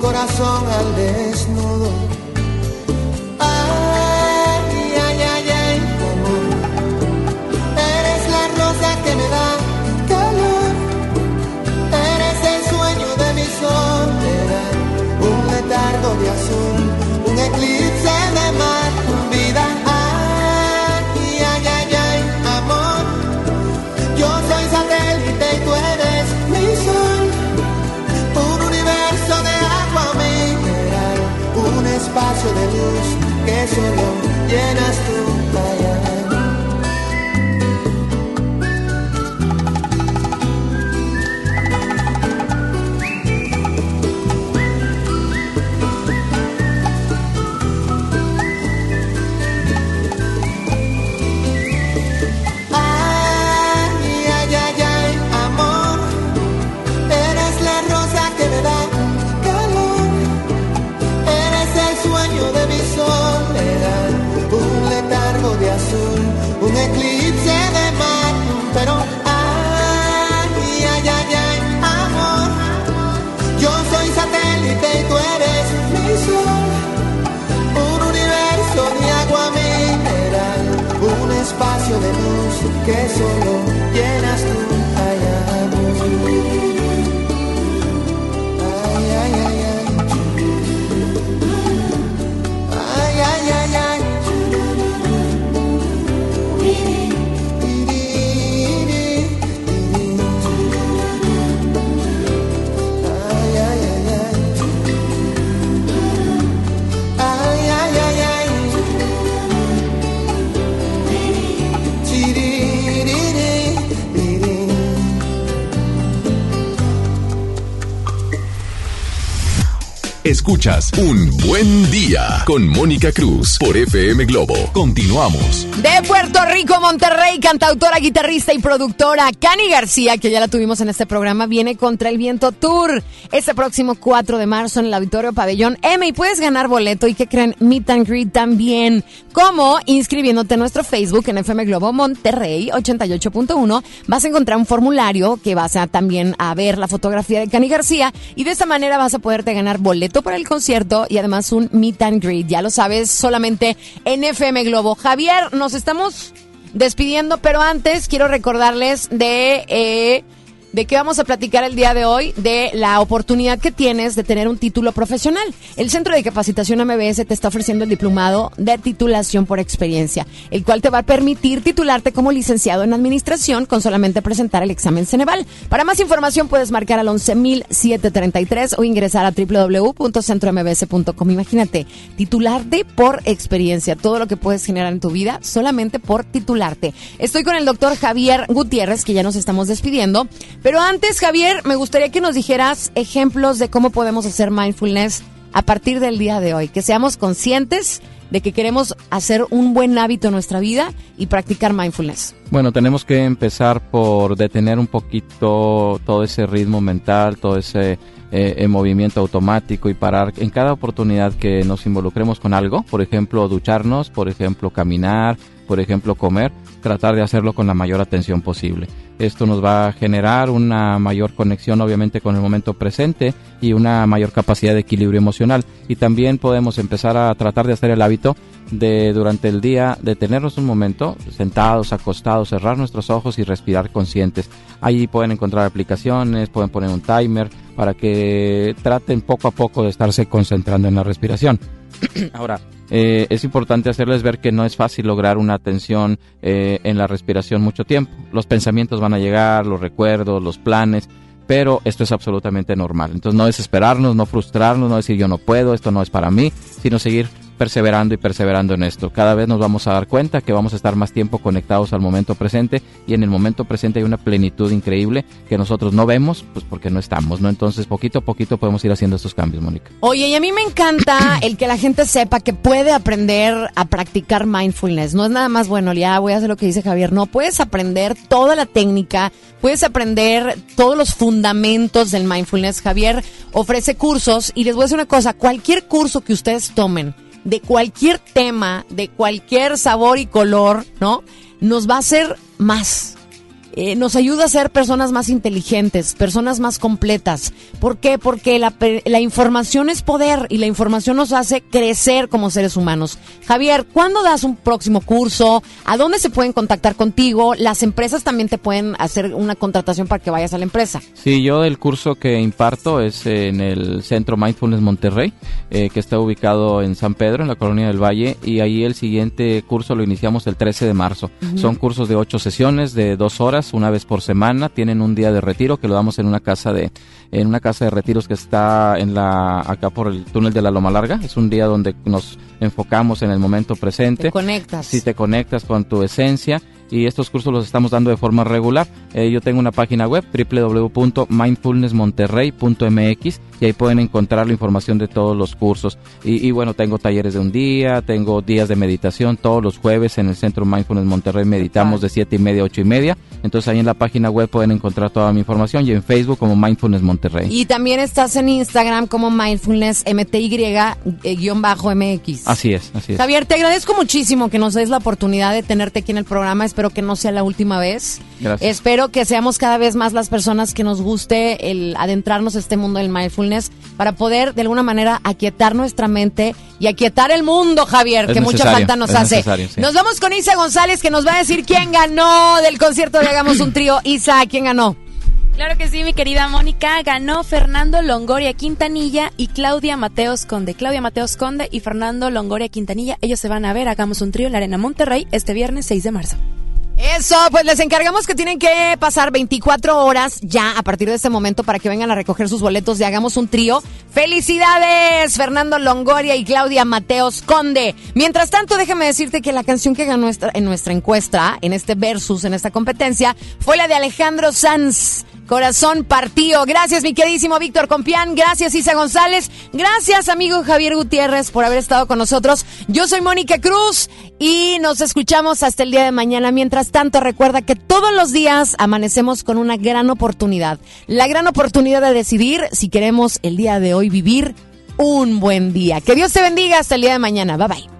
S16: corazón al desnudo. Ay, ay, ay, ay, amor. Eres la rosa que me da calor. Eres el sueño de mi soledad. Un letargo de azul, solo llenas tú. Que solo
S6: Escuchas Un Buen Día con Mónica Cruz por FM Globo. Continuamos.
S2: De Puerto Rico, Monterrey, cantautora, guitarrista y productora Cani García, que ya la tuvimos en este programa, viene contra el viento tour este próximo 4 de marzo en el Auditorio Pabellón M y puedes ganar boleto y que creen Meet and Greet también. Como inscribiéndote en nuestro Facebook en FM Globo Monterrey 88.1 vas a encontrar un formulario que vas a también a ver la fotografía de Cani García y de esa manera vas a poderte ganar boleto para el concierto y además un Meet and Greet. Ya lo sabes, solamente en FM Globo. Javier, nos estamos despidiendo, pero antes quiero recordarles de... eh, ¿De qué vamos a platicar el día de hoy? De la oportunidad que tienes de tener un título profesional. El Centro de Capacitación MBS te está ofreciendo el diplomado de titulación por experiencia, el cual te va a permitir titularte como licenciado en administración con solamente presentar el examen Ceneval. Para más información puedes marcar al 11733 o ingresar a www.centrombs.com. Imagínate, titularte por experiencia, todo lo que puedes generar en tu vida solamente por titularte. Estoy con el doctor Javier Gutiérrez, que ya nos estamos despidiendo. Pero antes, Javier, me gustaría que nos dijeras ejemplos de cómo podemos hacer mindfulness a partir del día de hoy. Que seamos conscientes de que queremos hacer un buen hábito en nuestra vida y practicar mindfulness.
S5: Bueno, tenemos que empezar por detener un poquito todo ese ritmo mental, todo ese eh, eh, movimiento automático y parar en cada oportunidad que nos involucremos con algo, por ejemplo, ducharnos, por ejemplo, caminar, por ejemplo comer, tratar de hacerlo con la mayor atención posible. Esto nos va a generar una mayor conexión obviamente con el momento presente y una mayor capacidad de equilibrio emocional. Y también podemos empezar a tratar de hacer el hábito de durante el día detenernos un momento, sentados, acostados, cerrar nuestros ojos y respirar conscientes. Ahí pueden encontrar aplicaciones, pueden poner un timer para que traten poco a poco de estarse concentrando en la respiración. Ahora, eh, es importante hacerles ver que no es fácil lograr una atención eh, en la respiración mucho tiempo. Los pensamientos van a llegar, los recuerdos, los planes, pero esto es absolutamente normal. Entonces no desesperarnos, no frustrarnos, no decir yo no puedo, esto no es para mí, sino seguir perseverando y perseverando en esto. Cada vez nos vamos a dar cuenta que vamos a estar más tiempo conectados al momento presente y en el momento presente hay una plenitud increíble que nosotros no vemos, pues porque no estamos, ¿no? Entonces poquito a poquito podemos ir haciendo estos cambios, Mónica.
S2: Oye, y a mí me encanta el que la gente sepa que puede aprender a practicar mindfulness. No es nada más, bueno, ya voy a hacer lo que dice Javier. No, puedes aprender toda la técnica, puedes aprender todos los fundamentos del mindfulness. Javier ofrece cursos y les voy a decir una cosa, cualquier curso que ustedes tomen, de cualquier tema, de cualquier sabor y color, ¿no? Nos va a hacer más. Eh, nos ayuda a ser personas más inteligentes, personas más completas. ¿Por qué? Porque la, la información es poder y la información nos hace crecer como seres humanos. Javier, ¿cuándo das un próximo curso? ¿A dónde se pueden contactar contigo? Las empresas también te pueden hacer una contratación para que vayas a la empresa.
S5: Sí, yo el curso que imparto es en el Centro Mindfulness Monterrey, eh, que está ubicado en San Pedro, en la Colonia del Valle, y ahí el siguiente curso lo iniciamos el 13 de marzo. Son cursos de ocho sesiones, de dos horas, una vez por semana. Tienen un día de retiro que lo damos en una casa de, en una casa de retiros que está en la, acá por el túnel de la Loma Larga. Es un día donde nos enfocamos en el momento presente.
S2: Te conectas.
S5: Si te conectas con tu esencia y estos cursos los estamos dando de forma regular. Eh, yo tengo una página web www.mindfulnessmonterrey.mx y ahí pueden encontrar la información de todos los cursos. Y, y bueno, tengo talleres de un día, tengo días de meditación todos los jueves en el Centro Mindfulness Monterrey meditamos de siete y media a ocho y media. Entonces ahí en la página web pueden encontrar toda mi información y en Facebook como Mindfulness Monterrey.
S2: Y también estás en Instagram como mindfulness MTY-MX.
S5: Así es, así es.
S2: Javier, te agradezco muchísimo que nos des la oportunidad de tenerte aquí en el programa. Espero que no sea la última vez.
S5: Gracias.
S2: Espero que seamos cada vez más las personas que nos guste el adentrarnos a este mundo del mindfulness para poder de alguna manera aquietar nuestra mente y aquietar el mundo, Javier,
S5: Es
S2: que mucha falta nos hace.
S5: sí.
S2: Nos vamos con Isa González que nos va a decir quién ganó del concierto de Hagamos un Trío. Isa, ¿quién ganó?
S48: Claro que sí, mi querida Mónica. Ganó Fernando Longoria Quintanilla y Claudia Mateos Conde. Claudia Mateos Conde y Fernando Longoria Quintanilla. Ellos se van a ver. Hagamos un trío en la Arena Monterrey este viernes 6 de marzo.
S2: Eso, pues les encargamos que tienen que pasar 24 horas ya a partir de este momento para que vengan a recoger sus boletos y hagamos un trío. ¡Felicidades! Fernando Longoria y Claudia Mateos Conde. Mientras tanto, déjame decirte que la canción que ganó en nuestra encuesta, en este versus, en esta competencia, fue la de Alejandro Sanz. Corazón partido. Gracias, mi queridísimo Víctor Compián. Gracias, Isa González. Gracias, amigo Javier Gutiérrez, por haber estado con nosotros. Yo soy Mónica Cruz y nos escuchamos hasta el día de mañana. Mientras tanto, recuerda que todos los días amanecemos con una gran oportunidad. La gran oportunidad de decidir si queremos el día de hoy vivir un buen día. Que Dios te bendiga hasta el día de mañana. Bye bye.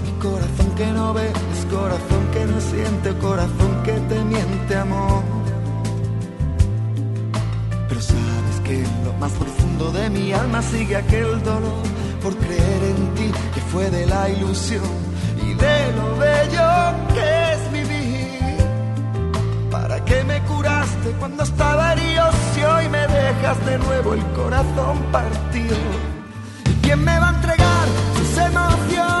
S16: Corazón que no ves, corazón que no siente, corazón que te miente, amor. Pero sabes que en lo más profundo de mi alma sigue aquel dolor por creer en ti que fue de la ilusión y de lo bello que es vivir. ¿Para qué me curaste cuando estaba herido si hoy me dejas de nuevo el corazón partido? ¿Y quién me va a entregar sus emociones?